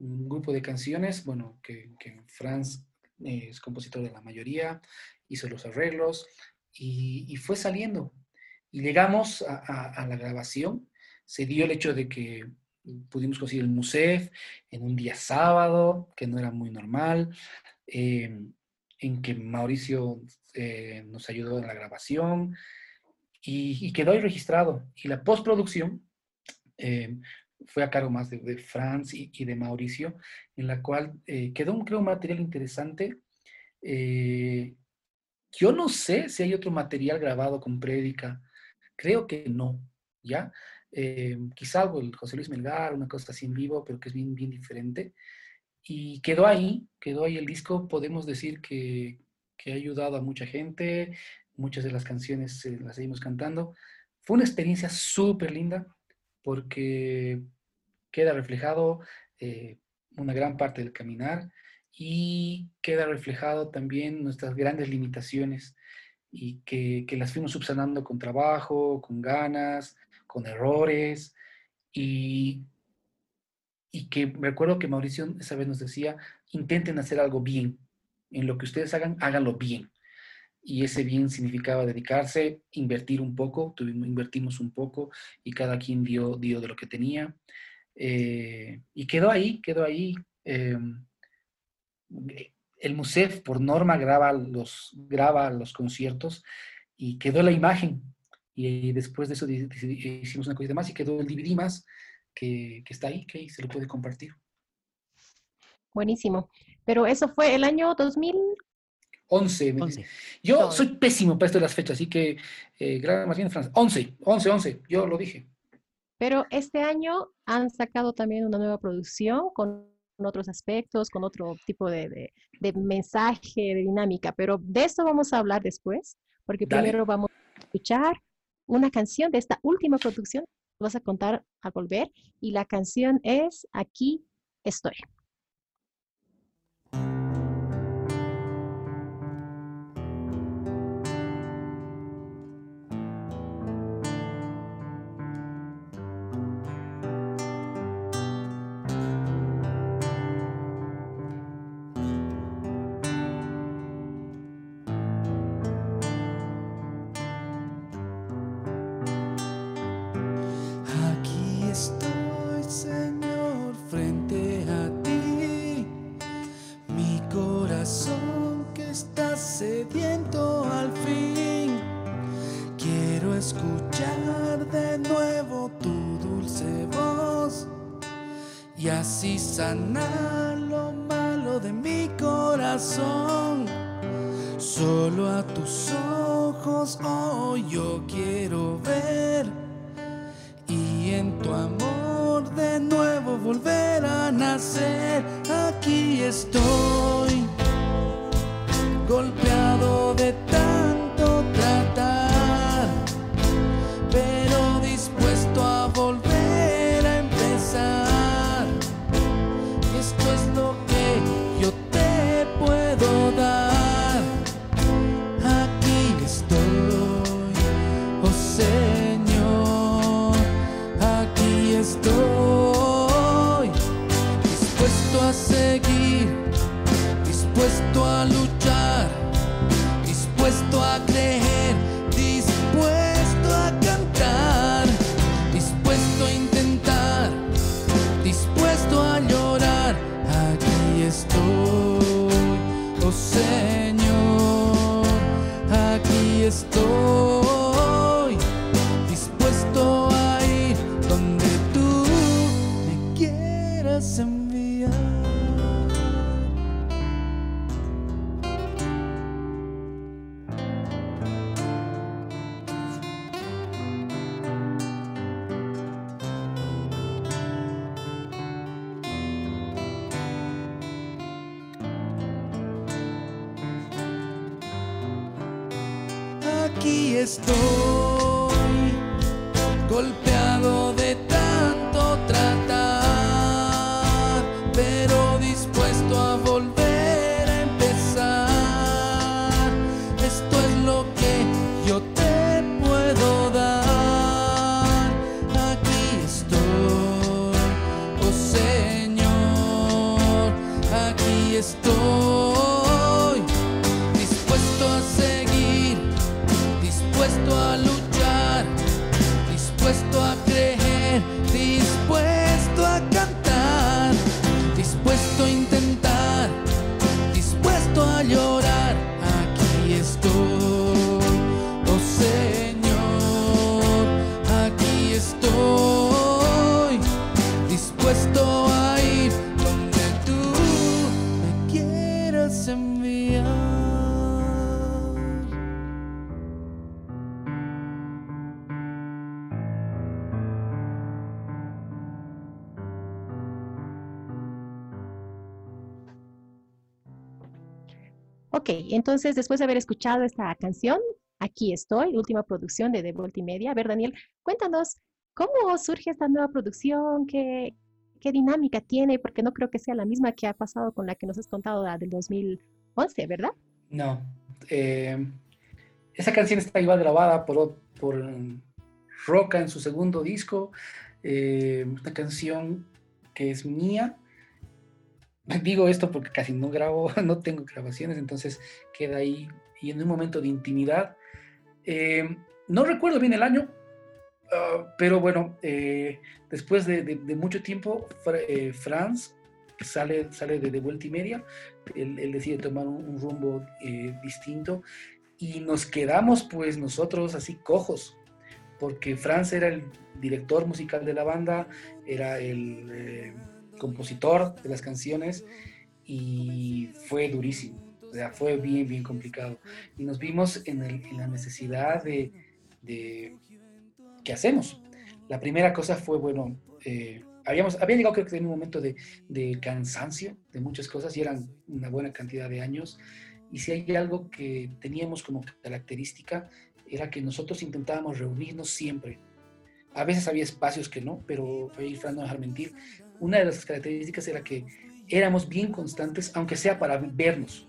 D: un grupo de canciones, bueno, que, Franz eh, es compositor de la mayoría, hizo los arreglos y, fue saliendo. Y llegamos a, la grabación, se dio el hecho de que pudimos conseguir el MUSEF en un día sábado, que no era muy normal. Em, en que Mauricio eh, nos ayudó en la grabación y, quedó ahí registrado. Y la postproducción em, fue a cargo más de, Franz y, de Mauricio, en la cual eh, quedó un, creo, material interesante. Eh, yo no sé si hay otro material grabado con prédica, creo que no, ¿ya? Quizá algo el José Luis Melgar, una cosa así en vivo, pero que es bien, bien diferente. Y quedó ahí, quedó ahí el disco. Podemos decir que, que ha ayudado a mucha gente. Muchas de las canciones eh, las seguimos cantando. Fue una experiencia súper linda porque queda reflejado eh, una gran parte del caminar y queda reflejado también nuestras grandes limitaciones y que, que, las fuimos subsanando con trabajo, con ganas, con errores y y que recuerdo que Mauricio esa vez nos decía, intenten hacer algo bien. En lo que ustedes hagan, háganlo bien. Y ese bien significaba dedicarse, invertir un poco, tuvimos, invertimos un poco y cada quien dio, dio de lo que tenía. Eh, y quedó ahí, quedó ahí. Em, el MUSEF por norma graba los, graba los conciertos y quedó la imagen. Y después de eso hicimos una cosita más y quedó el DVD más que, está ahí, que se lo puede compartir.
C: Buenísimo. Pero eso fue el año
D: 2011. Yo soy pésimo para esto de las fechas, así que eh, más bien Francia. 11, 11, 11, yo lo dije.
C: Pero este año han sacado también una nueva producción con otros aspectos, con otro tipo de, mensaje, de dinámica, pero de eso vamos a hablar después, porque primero vamos a escuchar una canción de esta última producción vas a contar a volver y la canción es Aquí estoy. Ok, entonces después de haber escuchado esta canción, aquí estoy, última producción de The Multimedia. A ver, Daniel, cuéntanos, ¿cómo surge esta nueva producción? ¿Qué, dinámica tiene? Porque no creo que sea la misma que ha pasado con la que nos has contado la del 2011, ¿verdad?
D: No. eh, esa canción está igual grabada por, por Roca en su segundo disco. eh, una canción que es mía. *laughs* Digo esto porque casi no grabo, *laughs* no tengo grabaciones, entonces queda ahí y en un momento de intimidad. Eh, no recuerdo bien el año, ah, pero bueno, eh, después de, de- de mucho tiempo, eh, Franz sale, sale de, de vuelta y media, él, él decide tomar un, un rumbo eh, distinto y nos quedamos pues nosotros así cojos, porque Franz era el director musical de la banda, era el eh, compositor de las canciones y fue durísimo, o sea, fue bien, bien complicado. Y nos vimos en, la necesidad de, ¿qué hacemos? La primera cosa fue, bueno, eh, habíamos, había llegado creo que en un momento de, de cansancio de muchas cosas y eran una buena cantidad de años. Y si hay algo que teníamos como característica, era que nosotros intentábamos reunirnos siempre. A veces había espacios que no, pero Fran no dejar mentir. Una de las características era que éramos bien constantes, aunque sea para vernos.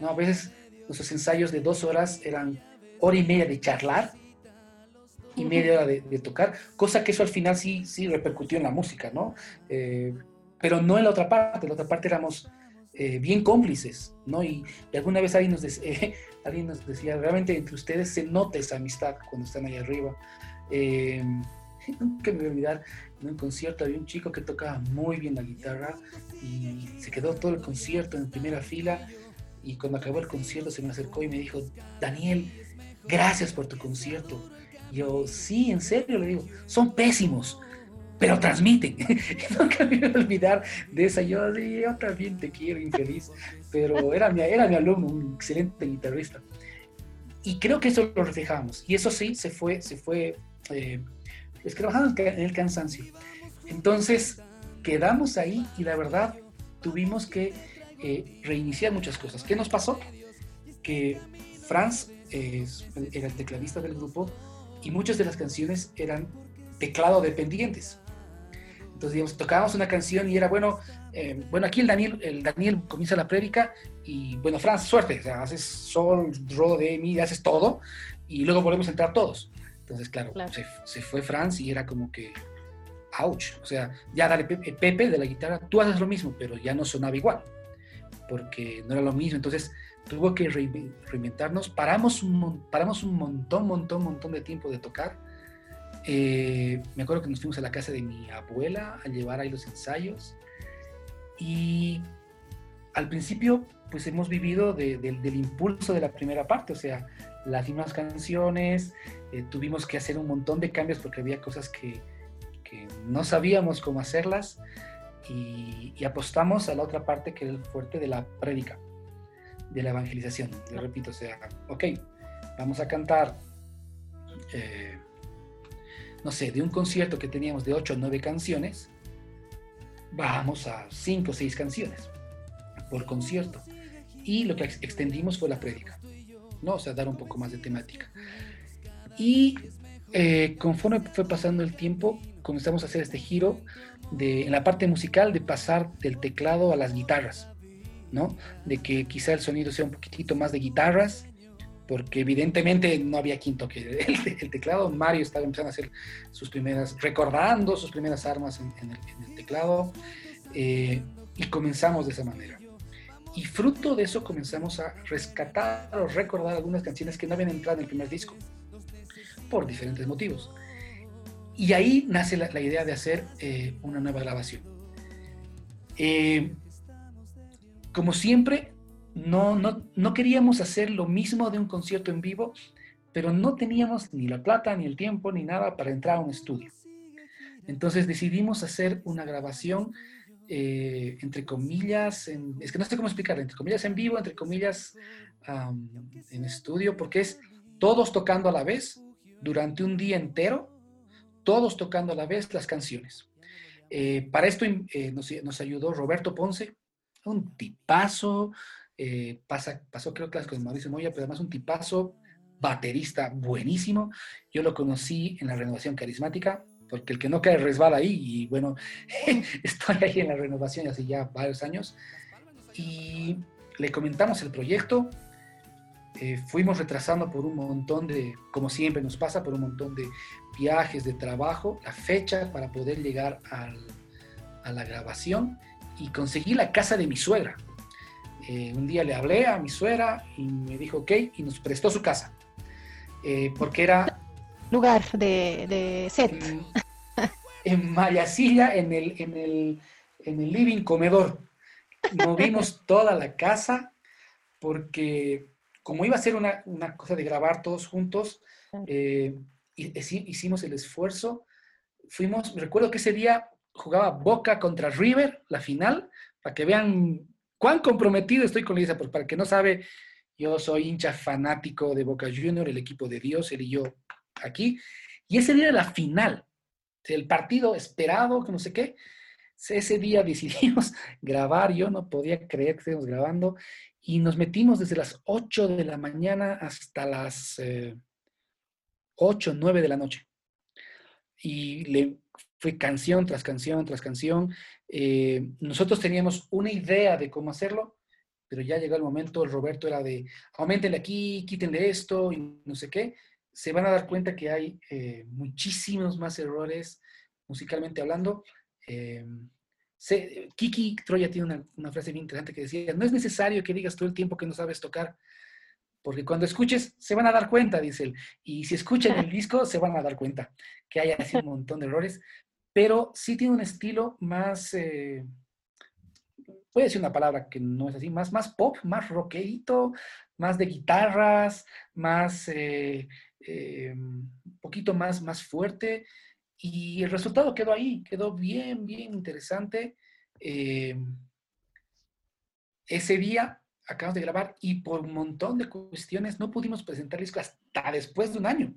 D: ¿no? A veces nuestros ensayos de dos horas eran hora y media de charlar y media hora de, de tocar, cosa que eso al final sí, sí repercutió en la música, ¿no? Eh, pero no en la otra parte, en la otra parte éramos eh, bien cómplices, ¿no? Y, y alguna vez alguien nos, eh, *laughs* alguien nos decía, realmente entre ustedes se nota esa amistad cuando están ahí arriba. Nunca me voy a olvidar, en un concierto había un chico que tocaba muy bien la guitarra y se quedó todo el concierto en primera fila y cuando acabó el concierto se me acercó y me dijo, Daniel, gracias por tu concierto. Y yo, sí, en serio, le digo, son pésimos. pero transmiten. *laughs* Nunca me voy a olvidar de esa. Yo, yo también te quiero, infeliz. Pero era mi, era mi alumno, un excelente guitarrista. Y creo que eso lo reflejamos. Y eso sí, se fue, se fue, eh, es que trabajamos en el cansancio. Entonces, quedamos ahí y la verdad, tuvimos que eh, reiniciar muchas cosas. ¿Qué nos pasó? Que Franz era el tecladista del grupo y muchas de las canciones eran teclado dependientes. Entonces, digamos, tocábamos una canción y era, bueno, eh, bueno, aquí el Daniel, el Daniel comienza la prédica y, bueno, Franz, suerte, o sea, haces sol, ro, de, mi, haces todo y luego volvemos a entrar todos. Entonces, claro, Se, se, fue Franz y era como que, ouch, o sea, ya dale Pepe de la guitarra, tú haces lo mismo, pero ya no sonaba igual, porque no era lo mismo. Entonces, tuvo que reinventarnos. Paramos un, paramos un montón, montón, montón de tiempo de tocar. Eh, me acuerdo que nos fuimos a la casa de mi abuela a llevar ahí los ensayos. Y al principio, pues hemos vivido del impulso de la primera parte, o sea, las mismas canciones, eh, tuvimos que hacer un montón de cambios porque había cosas que, no sabíamos cómo hacerlas y, apostamos a la otra parte que era el fuerte de la prédica de la evangelización. Le repito, o sea, ok, vamos a cantar, eh, no sé, de un concierto que teníamos de 8 o 9 canciones, bajamos a 5 o 6 canciones por concierto. Y lo que extendimos fue la prédica, ¿no? O sea, dar un poco más de temática. Y eh, conforme fue pasando el tiempo, comenzamos a hacer este giro de, en la parte musical de pasar del teclado a las guitarras. ¿no? De que quizá el sonido sea un poquitito más de guitarras, porque evidentemente no había quien toque el, teclado. Mario estaba empezando a hacer sus primeras, recordando sus primeras armas en, el, teclado, eh, y comenzamos de esa manera. Y fruto de eso comenzamos a rescatar o recordar algunas canciones que no habían entrado en el primer disco, por diferentes motivos. Y ahí nace la, idea de hacer eh, una nueva grabación. Eh, como siempre, no, no, queríamos hacer lo mismo de un concierto en vivo, pero no teníamos ni la plata, ni el tiempo, ni nada para entrar a un estudio. Entonces decidimos hacer una grabación, eh, entre comillas, es que no sé cómo explicarlo, entre comillas en vivo, entre comillas en estudio, porque es todos tocando a la vez durante un día entero, todos tocando a la vez las canciones. Eh, para esto eh, nos, ayudó Roberto Ponce, un tipazo, pasa, pasó creo que con Mauricio Moya, pero además un tipazo, baterista buenísimo. Yo lo conocí en la renovación carismática, porque el que no cae resbala ahí, y bueno, *laughs* estoy ahí en la renovación hace ya varios años, y le comentamos el proyecto, eh, fuimos retrasando por un montón de, como siempre nos pasa, por un montón de viajes, de trabajo, la fecha para poder llegar al, a la grabación y conseguí la casa de mi suegra. Eh, un día le hablé a mi suegra y me dijo ok y nos prestó su casa. Eh, porque era...
C: Lugar de, de set.
D: En, en Mayasilla, en el, en, el, en el living comedor. Movimos *laughs* toda la casa porque como iba a ser una, una cosa de grabar todos juntos, eh, hicimos el esfuerzo. Fuimos, recuerdo que ese día jugaba Boca contra River, la final, para que vean cuán comprometido estoy con Lisa, porque para que no sabe, yo soy hincha fanático de Boca Junior, el equipo de Dios, él y yo aquí, y ese día la final, el partido esperado, que no sé qué, ese día *laughs* decidimos grabar, yo no podía creer que estábamos grabando, y nos metimos desde las 8 de la mañana hasta las eh, 8, 9 de la noche. Y le fue canción tras canción tras canción. Eh, nosotros teníamos una idea de cómo hacerlo, pero ya llegó el momento, el Roberto era de, aumentenle aquí, quítenle esto y no sé qué. Se van a dar cuenta que hay eh, muchísimos más errores musicalmente hablando. Eh, Kiki Troya tiene una, una, frase bien interesante que decía, no es necesario que digas todo el tiempo que no sabes tocar, porque cuando escuches se van a dar cuenta, dice él, y si escuchan el *laughs* disco se van a dar cuenta que hay así un montón de errores, pero sí tiene un estilo más, eh, puede decir una palabra que no es así, más, más pop, más rockerito, más de guitarras, más, eh, eh, un poquito más, más fuerte. Y el resultado quedó ahí, quedó bien, bien interesante. Eh, ese día acabamos de grabar y por un montón de cuestiones no pudimos presentar el disco hasta después de un año.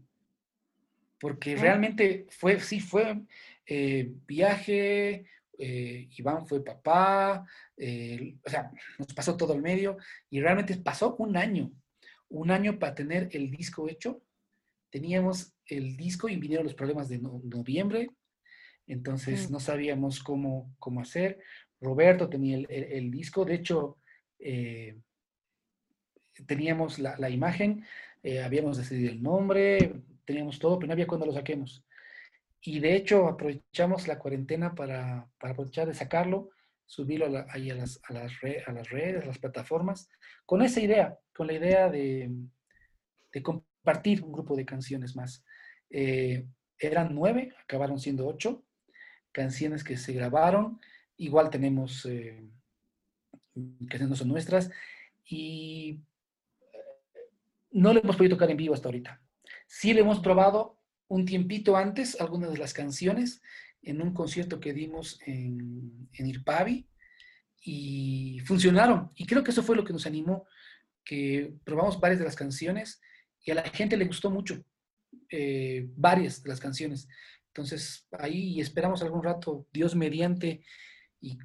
D: Porque realmente fue, sí, fue eh, viaje, eh, Iván fue papá, o sea, nos pasó todo el medio y realmente pasó un año, un año para tener el disco hecho. Teníamos el disco y vinieron los problemas de noviembre, entonces no sabíamos cómo, cómo hacer. Roberto tenía el, disco, de hecho, eh, teníamos la, imagen, eh, habíamos decidido el nombre, teníamos todo, pero no había cuándo lo saquemos. Y de hecho aprovechamos la cuarentena para, aprovechar de sacarlo, subirlo ahí a las, a, las a las redes, a las plataformas, con esa idea, con la idea de, de compartir un grupo de canciones más. Eh, eran nueve, acabaron siendo ocho canciones que se grabaron. Igual tenemos eh, no son nuestras y eh, no le hemos podido tocar en vivo hasta ahorita. Sí le hemos probado un tiempito antes algunas de las canciones en un concierto que dimos en Irpavi y funcionaron. Y creo que eso fue lo que nos animó, que probamos varias de las canciones y a la gente le gustó mucho. Eh, varias de las canciones. Entonces, ahí esperamos algún rato, Dios mediante, y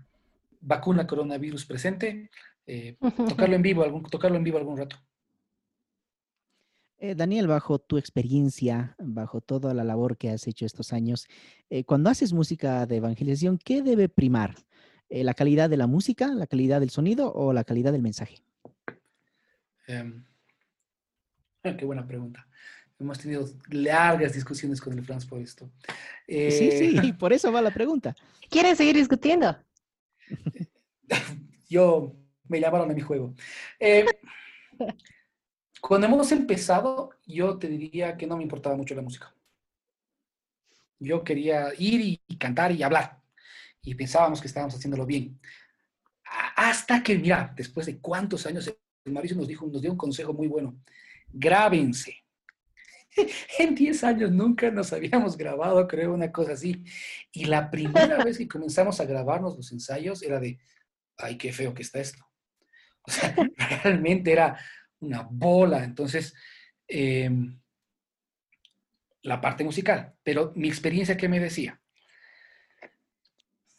D: vacuna coronavirus presente, eh, *laughs* tocarlo en vivo, algún, tocarlo en vivo algún rato.
B: Eh, Daniel, bajo tu experiencia, bajo toda la labor que has hecho estos años, cuando haces música de evangelización, ¿qué debe primar? ¿La calidad de la música, la calidad del sonido o la calidad del mensaje?
D: Em, qué buena pregunta. Hemos tenido largas discusiones con el Franz por esto.
B: sí, sí, eh, *laughs* por eso va la pregunta.
C: ¿Quieren seguir discutiendo? *laughs*
D: Yo me llamaron a mi juego. Eh, cuando hemos empezado, yo te diría que no me importaba mucho la música. Yo quería ir y, cantar y hablar. Y pensábamos que estábamos haciéndolo bien. Hasta que, mira, después de cuántos años, el Mauricio nos dijo, nos dio un consejo muy bueno. Grábense *laughs* en 10 años nunca nos habíamos grabado, creo, una cosa así. Y la primera *laughs* vez que comenzamos a grabarnos los ensayos era de, ay, qué feo que está esto. O sea, *laughs* realmente era una bola. Entonces, em, la parte musical. Pero mi experiencia, ¿qué me decía?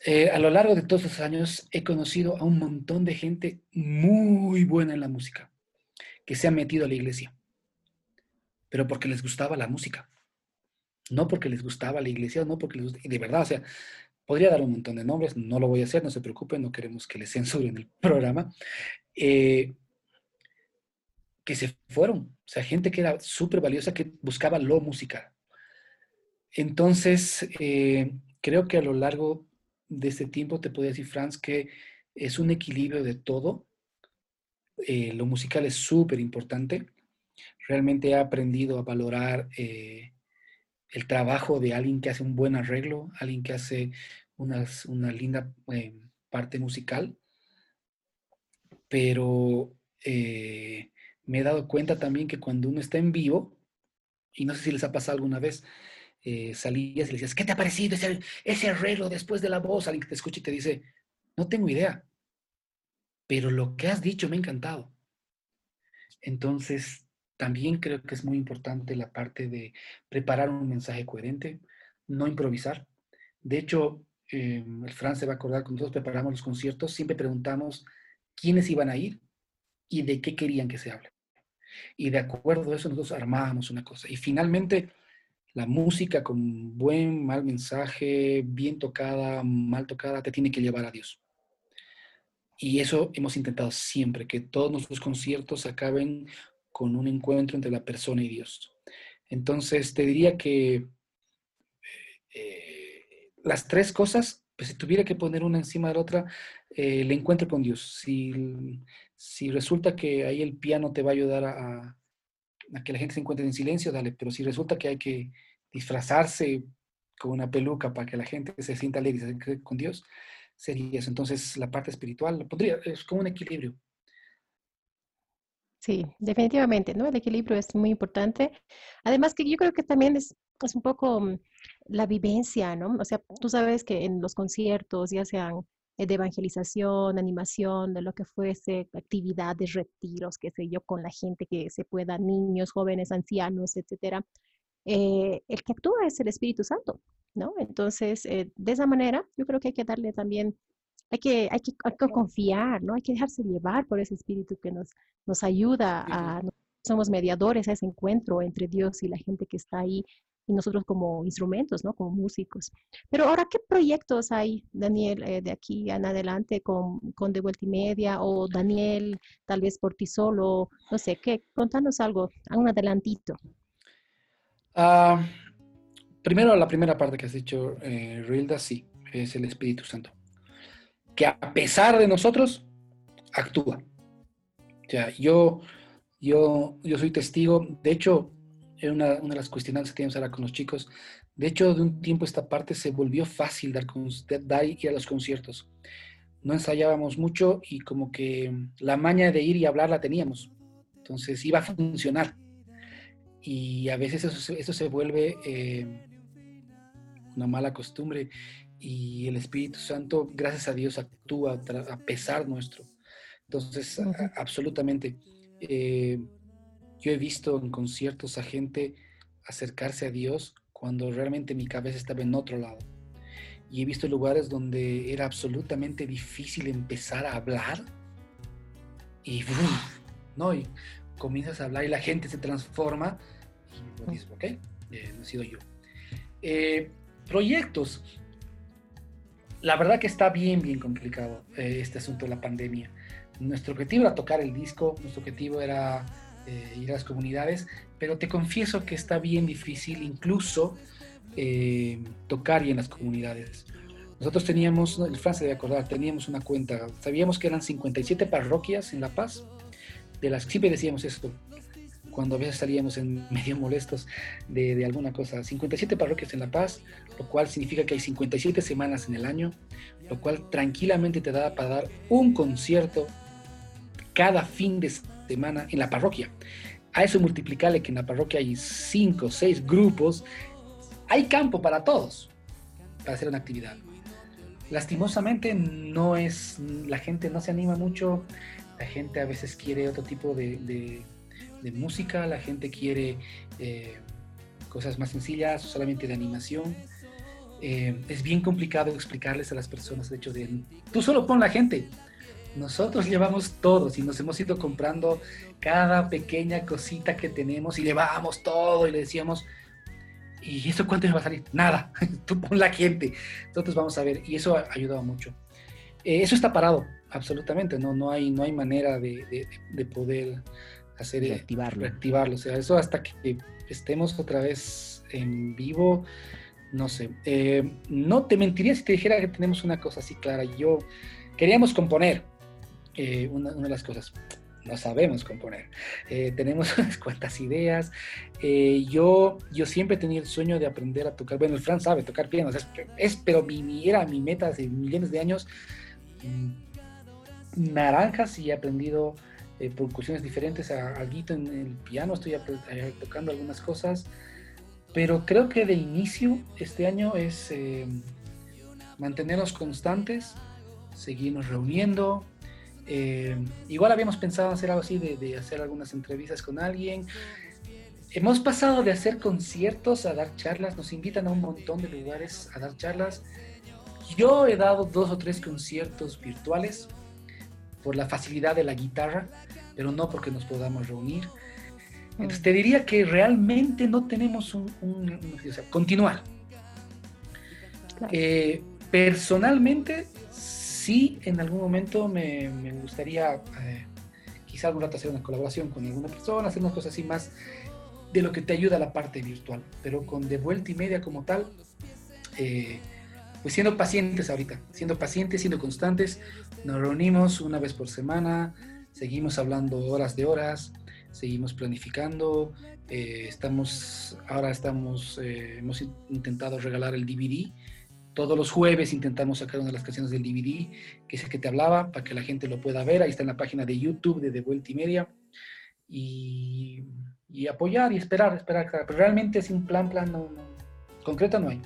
D: Eh, a lo largo de todos esos años he conocido a un montón de gente muy buena en la música que se ha metido a la iglesia pero porque les gustaba la música. No porque les gustaba la iglesia, no porque les gustaba, y de verdad, o sea, podría dar un montón de nombres, no lo voy a hacer, no se preocupen, no queremos que les *laughs* censuren el programa, eh, que se fueron, o sea, gente que era súper valiosa, que buscaba lo musical. Entonces, eh, creo que a lo largo de este tiempo te podría decir, Franz, que es un equilibrio de todo. Eh, lo musical es súper importante realmente he aprendido a valorar eh, el trabajo de alguien que hace un buen arreglo, alguien que hace una linda eh, parte musical, pero eh, me he dado cuenta también que cuando uno está en vivo, y no sé si les ha pasado alguna vez, salías y le decías, ¿qué te ha parecido ese, ese arreglo después de la voz? Alguien que te escucha y te dice, no tengo idea, pero lo que has dicho me ha encantado. Entonces, también creo que es muy importante la parte de preparar un mensaje coherente, no improvisar. De hecho, eh, el Fran se va a acordar, cuando nosotros preparamos los conciertos, siempre preguntamos quiénes iban a ir y de qué querían que se hable. Y de acuerdo a eso nosotros armábamos una cosa. Y finalmente, la música con buen, mal mensaje, bien tocada, mal tocada, te tiene que llevar a Dios. Y eso hemos intentado siempre, que todos nuestros conciertos acaben con un encuentro entre la persona y Dios. Entonces, te diría que eh, las tres cosas, pues si tuviera que poner una encima de la otra, eh, el encuentro con Dios. Si, si resulta que ahí el piano te va a ayudar a, que la gente se encuentre en silencio, dale, pero si resulta que hay que disfrazarse con una peluca para que la gente se sienta alegre y se con Dios, sería eso. Entonces, la parte espiritual, podría, es como un equilibrio.
C: Sí, definitivamente, ¿no? El equilibrio es muy importante. Además que yo creo que también es es un poco mm, la vivencia, ¿no? O sea, tú sabes que en los conciertos, ya sean eh, de evangelización, animación, de lo que fuese, actividades, retiros, qué sé yo, con la gente que se pueda, niños, jóvenes, ancianos, etcétera, eh, el que actúa es el Espíritu Santo, ¿no? Entonces, eh, de esa manera, yo creo que hay que darle también, hay que, hay que, hay que confiar, ¿no? Hay que dejarse llevar por ese Espíritu que nos, nos ayuda a, somos mediadores a ese encuentro entre Dios y la gente que está ahí y nosotros como instrumentos, ¿no? Como músicos. Pero ahora, ¿qué proyectos hay, Daniel, eh, de aquí en adelante con, con De Vuelta y Media o Daniel, tal vez por ti solo? No sé, ¿qué? Contanos algo, un adelantito.
D: Ah, primero, la primera parte que has dicho, eh, Rilda, sí, es el Espíritu Santo. Que a pesar de nosotros, actúa. O sea, yo, yo, yo soy testigo. De hecho, era una, una, de las cuestionantes que teníamos ahora con los chicos. De hecho, de un tiempo esta parte se volvió fácil dar, dar ir a los conciertos. No ensayábamos mucho y como que la maña de ir y hablar la teníamos. Entonces iba a funcionar. Y a veces eso, eso se vuelve eh, una mala costumbre y el Espíritu Santo, gracias a Dios, actúa a pesar nuestro. Entonces, absolutamente. Eh, yo he visto en conciertos a gente acercarse a Dios cuando realmente mi cabeza estaba en otro lado. Y he visto lugares donde era absolutamente difícil empezar a hablar y, ¿no? y comienzas a hablar y la gente se transforma y dices, ok, eh, no he sido yo. Eh, proyectos. La verdad que está bien, bien complicado eh, este asunto de la pandemia. Nuestro objetivo era tocar el disco, nuestro objetivo era eh, ir a las comunidades, pero te confieso que está bien difícil incluso eh, tocar y en las comunidades. Nosotros teníamos, el Fran se debe acordar, teníamos una cuenta, sabíamos que eran 57 parroquias en La Paz, de las que siempre decíamos esto, cuando a veces salíamos en *laughs* medio molestos de, de, alguna cosa. 57 parroquias en La Paz, lo cual significa que hay 57 semanas en el año, lo cual tranquilamente te da para dar un concierto cada fin de semana en la parroquia. A eso multiplicarle que en la parroquia hay cinco o seis grupos, hay campo para todos para hacer una actividad. Lastimosamente no es, la gente no se anima mucho, la gente a veces quiere otro tipo de, de, música, la gente quiere eh, cosas más sencillas, solamente de animación. Eh, es bien complicado explicarles a las personas el hecho de, tú solo pon la gente, nosotros llevamos todos y nos hemos ido comprando cada pequeña cosita que tenemos y llevábamos todo y le decíamos, ¿y eso cuánto nos va a salir? Nada, *laughs* tú pon la gente. Nosotros vamos a ver y eso ha ayudado mucho. Eh, eso está parado, absolutamente, no, no, hay, no hay manera de, de, poder hacer
B: eh, reactivarlo.
D: reactivarlo. O sea, eso hasta que estemos otra vez en vivo, no sé. Eh, no te mentiría si te dijera que tenemos una cosa así clara. Yo queríamos componer, eh, una, de las cosas, no sabemos componer. Eh, tenemos *laughs* unas cuantas ideas. Yo, yo siempre tenía el sueño de aprender a tocar. Bueno, el Fran sabe tocar piano, es, pero mi, era mi meta hace millones de años. Mm, naranjas y he aprendido por cuestiones diferentes a, algo en el piano, estoy tocando algunas cosas. Pero creo que de inicio este año es mantenernos constantes, seguirnos reuniendo, eh, igual habíamos pensado hacer algo así, de, hacer algunas entrevistas con alguien. Hemos pasado de hacer conciertos a dar charlas, nos invitan a un montón de lugares a dar charlas. Yo he dado dos o tres conciertos virtuales por la facilidad de la guitarra, pero no porque nos podamos reunir. Entonces te diría que realmente no tenemos un... o sea, continuar. Eh, personalmente sí, en algún momento me, gustaría eh, quizá algún rato hacer una colaboración con alguna persona, hacer unas cosas así más de lo que te ayuda la parte virtual, pero con de vuelta y media como tal, eh, pues siendo pacientes ahorita, siendo pacientes, siendo constantes, nos reunimos una vez por semana, seguimos hablando horas de horas, seguimos planificando, eh, estamos, ahora estamos, hemos intentado regalar el DVD, todos los jueves intentamos sacar una de las canciones del DVD, que es el que te hablaba, para que la gente lo pueda ver. Ahí está en la página de YouTube de De Vuelta y Media. Y, apoyar y esperar, esperar. Pero realmente es un plan, plan, no, concreta no hay.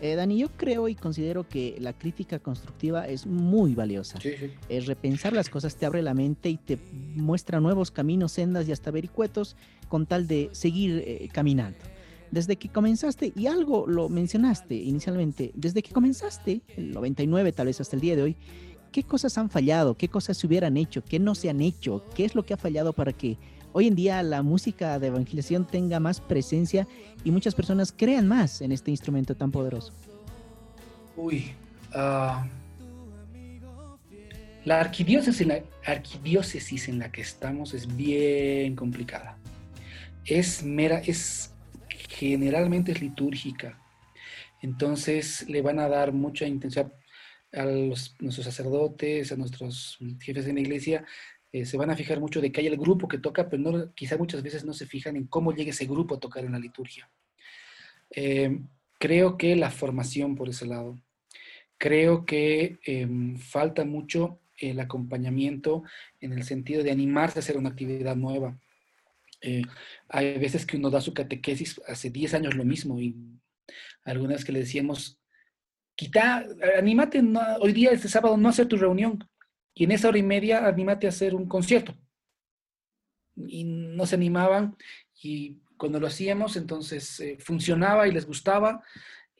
B: Eh, Dani, yo creo y considero que la crítica constructiva es muy valiosa.
D: Sí,
B: repensar las cosas te abre la mente y te muestra nuevos caminos, sendas y hasta vericuetos con tal de seguir eh, caminando. Desde que comenzaste, y algo lo mencionaste inicialmente, desde que comenzaste, el 99 tal vez hasta el día de hoy, ¿qué cosas han fallado? ¿Qué cosas se hubieran hecho? ¿Qué no se han hecho? ¿Qué es lo que ha fallado para que hoy en día la música de evangelización tenga más presencia y muchas personas crean más en este instrumento tan poderoso?
D: Uy, ah, la, arquidiócesis, en la que estamos es bien complicada. Es mera, es generalmente litúrgica. Entonces le van a dar mucha intención a nuestros sacerdotes, a nuestros jefes de la iglesia, eh, se van a fijar mucho de que hay el grupo que toca, pero no, quizá muchas veces no se fijan en cómo llega ese grupo a tocar en la liturgia. Eh, creo que la formación por ese lado. Creo que em, falta mucho el acompañamiento en el sentido de animarse a hacer una actividad nueva. Eh, hay veces que uno da su catequesis hace 10 años lo mismo y algunas que le decíamos, quita, anímate hoy día, este sábado, no hacer tu reunión y en esa hora y media anímate a hacer un concierto. Y no se animaban y cuando lo hacíamos entonces eh, funcionaba y les gustaba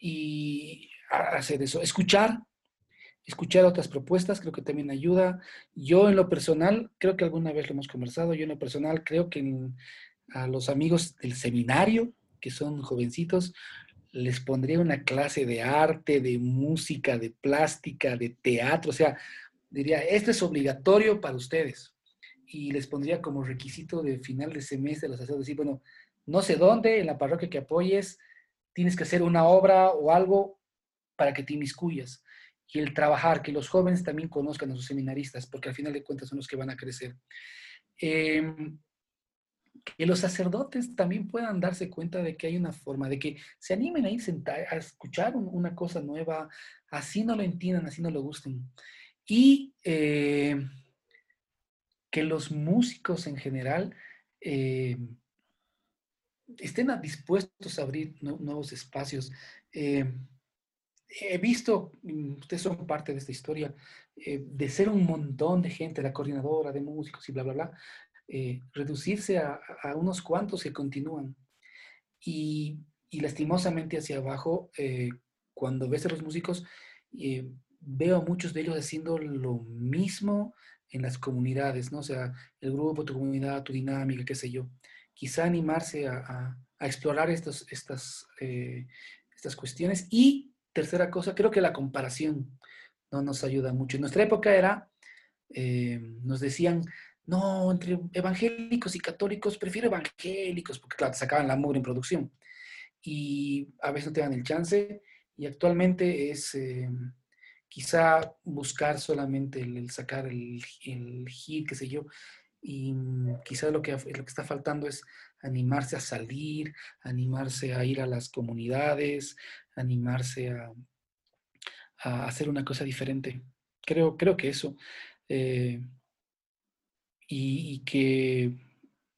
D: y hacer eso, escuchar, escuchar otras propuestas, creo que también ayuda. Yo en lo personal, creo que alguna vez lo hemos conversado, yo en lo personal creo que a los amigos del seminario, que son jovencitos, les pondría una clase de arte, de música, de plástica, de teatro, o sea, diría, esto es obligatorio para ustedes. Y les pondría como requisito de final de semestre los sacerdotes, decir, bueno, no sé dónde, en la parroquia que apoyes, tienes que hacer una obra o algo para que te inmiscuyas. Y el trabajar, que los jóvenes también conozcan a sus seminaristas, porque al final de cuentas son los que van a crecer. Em, que los sacerdotes también puedan darse cuenta de que hay una forma, de que se animen a ir a escuchar una cosa nueva, así no lo entiendan, así no lo gusten. Y eh, que los músicos en general eh, estén dispuestos a abrir nuevos espacios. Eh, he visto, mm, ustedes son parte de esta historia, de ser un montón de gente, la coordinadora de músicos y bla, bla, bla, reducirse a, unos cuantos que continúan. Y, y lastimosamente hacia abajo, cuando ves a los músicos, veo a muchos de ellos haciendo lo mismo en las comunidades, ¿no? O sea, el grupo, tu comunidad, tu dinámica, qué sé yo. Quizá animarse a, explorar estos, estas, eh, estas cuestiones. Y tercera cosa, creo que la comparación no nos ayuda mucho. En nuestra época era, eh, nos decían, no, entre evangélicos y católicos, prefiero evangélicos, porque claro, te sacaban la mugre en producción. Y a veces no te dan el chance. Y actualmente es... Eh, quizá buscar solamente el, sacar el, el, hit, qué sé yo, y mm, quizá lo que, lo que está faltando es animarse a salir, animarse a ir a las comunidades, animarse a, a hacer una cosa diferente. Creo, creo que eso. Eh, y, que,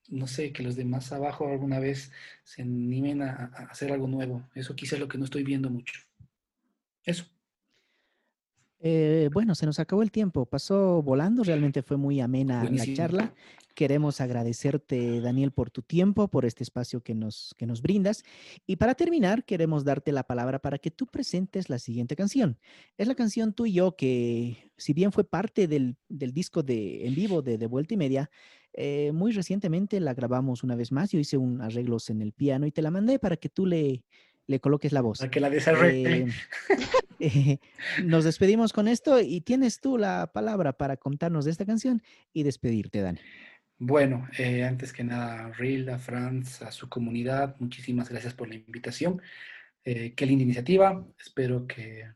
D: no sé, que los demás abajo alguna vez se animen a, hacer algo nuevo. Eso quizá es lo que no estoy viendo mucho. Eso.
B: Eh, bueno, se nos acabó el tiempo, pasó volando, realmente fue muy amena la charla. Queremos agradecerte, Daniel, por tu tiempo, por este espacio que nos, que nos brindas. Y para terminar, queremos darte la palabra para que tú presentes la siguiente canción. Es la canción Tú y yo que, si bien fue parte del, disco de, en vivo de De Vuelta y Media, eh, muy recientemente la grabamos una vez más. Yo hice un arreglos en el piano y te la mandé para que tú le, le coloques la voz.
D: Para que la desarrolle.
B: Eh, *laughs* nos despedimos con esto y tienes tú la palabra para contarnos de esta canción y despedirte, Dani.
D: Bueno, eh, antes que nada, Rilda, Franz, a su comunidad, muchísimas gracias por la invitación. Eh, qué linda iniciativa. Espero que,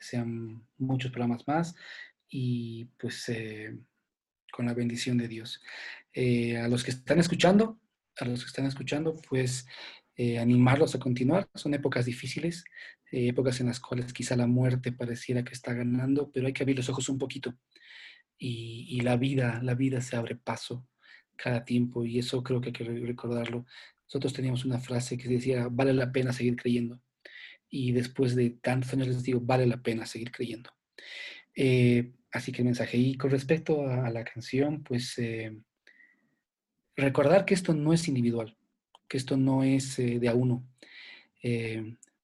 D: sean muchos programas más y pues con la bendición de Dios. a los que están escuchando, a los que están escuchando, pues eh, animarlos a continuar. Son épocas difíciles, eh, épocas en las cuales quizá la muerte pareciera que está ganando, pero hay que abrir los ojos un poquito. Y, la vida, la vida se abre paso cada tiempo y eso creo que hay que recordarlo. nosotros teníamos una frase que decía, vale la pena seguir creyendo. Y después de tantos años les digo, vale la pena seguir creyendo. Eh, así que el mensaje. Y con respecto a, la canción, pues recordar que esto no es individual, que esto no es eh, de a uno.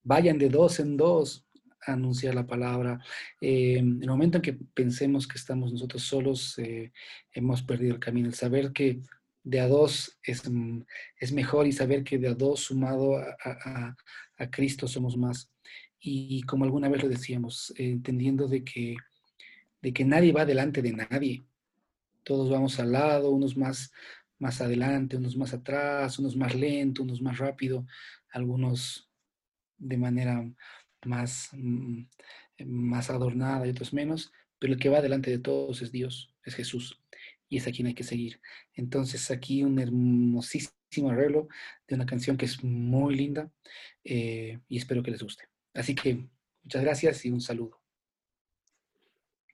D: vayan de dos en dos a anunciar la palabra. en el momento en que pensemos que estamos nosotros solos, hemos perdido el camino. El saber que de a dos es, mm, es mejor y saber que de a dos sumado a, Cristo somos más. Y como alguna vez lo decíamos, entendiendo de que, de que nadie va delante de nadie. Todos vamos al lado, unos más, más adelante, unos más atrás, unos más lento, unos más rápido, algunos de manera más, mm, más adornada y otros menos, pero el que va delante de todos es Dios, es Jesús y es a quien hay que seguir. Entonces aquí un hermosísimo arreglo de una canción que es muy linda eh, y espero que les guste. Así que muchas gracias y un saludo.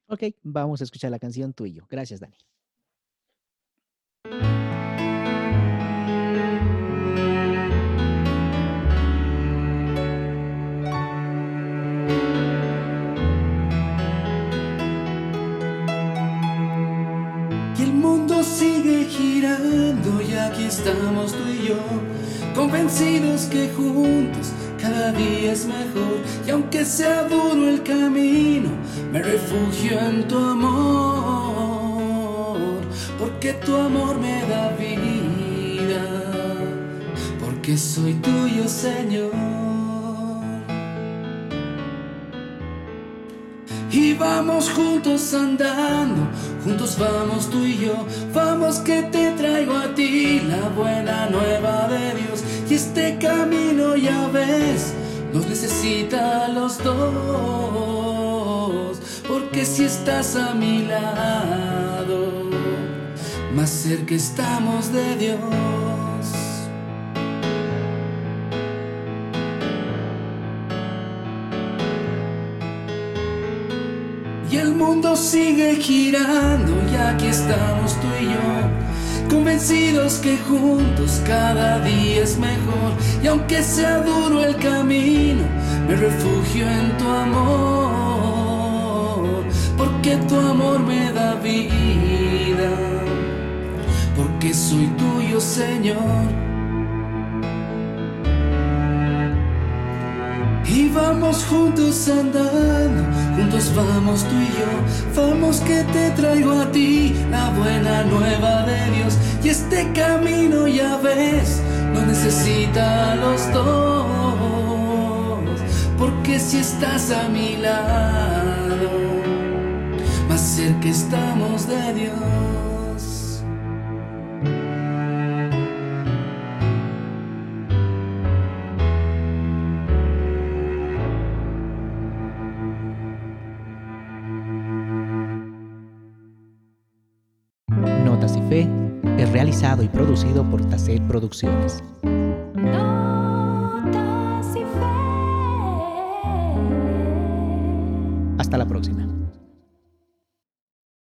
B: Ok, vamos a escuchar la canción tú y yo. Gracias, Dani.
E: Girando y aquí estamos tú y yo, convencidos que juntos cada día es mejor. Y aunque sea duro el camino, me refugio en tu amor, porque tu amor me da vida, porque soy tuyo, Señor. Vamos juntos andando, juntos vamos tú y yo, vamos que te traigo a ti la buena nueva de Dios. Y este camino ya ves, nos necesita a los dos, porque si estás a mi lado, más cerca estamos de Dios. Mundo sigue girando y aquí estamos tú y yo, convencidos que juntos cada día es mejor. Y aunque sea duro el camino, me refugio en tu amor, porque tu amor me da vida, porque soy tuyo, Señor. Vamos juntos andando, juntos vamos tú y yo, vamos que te traigo a ti la buena nueva de Dios. Y este camino ya ves, no necesita a los dos, porque si estás a mi lado, más cerca estamos de Dios.
B: Y producido por Tasset Producciones. Hasta la próxima.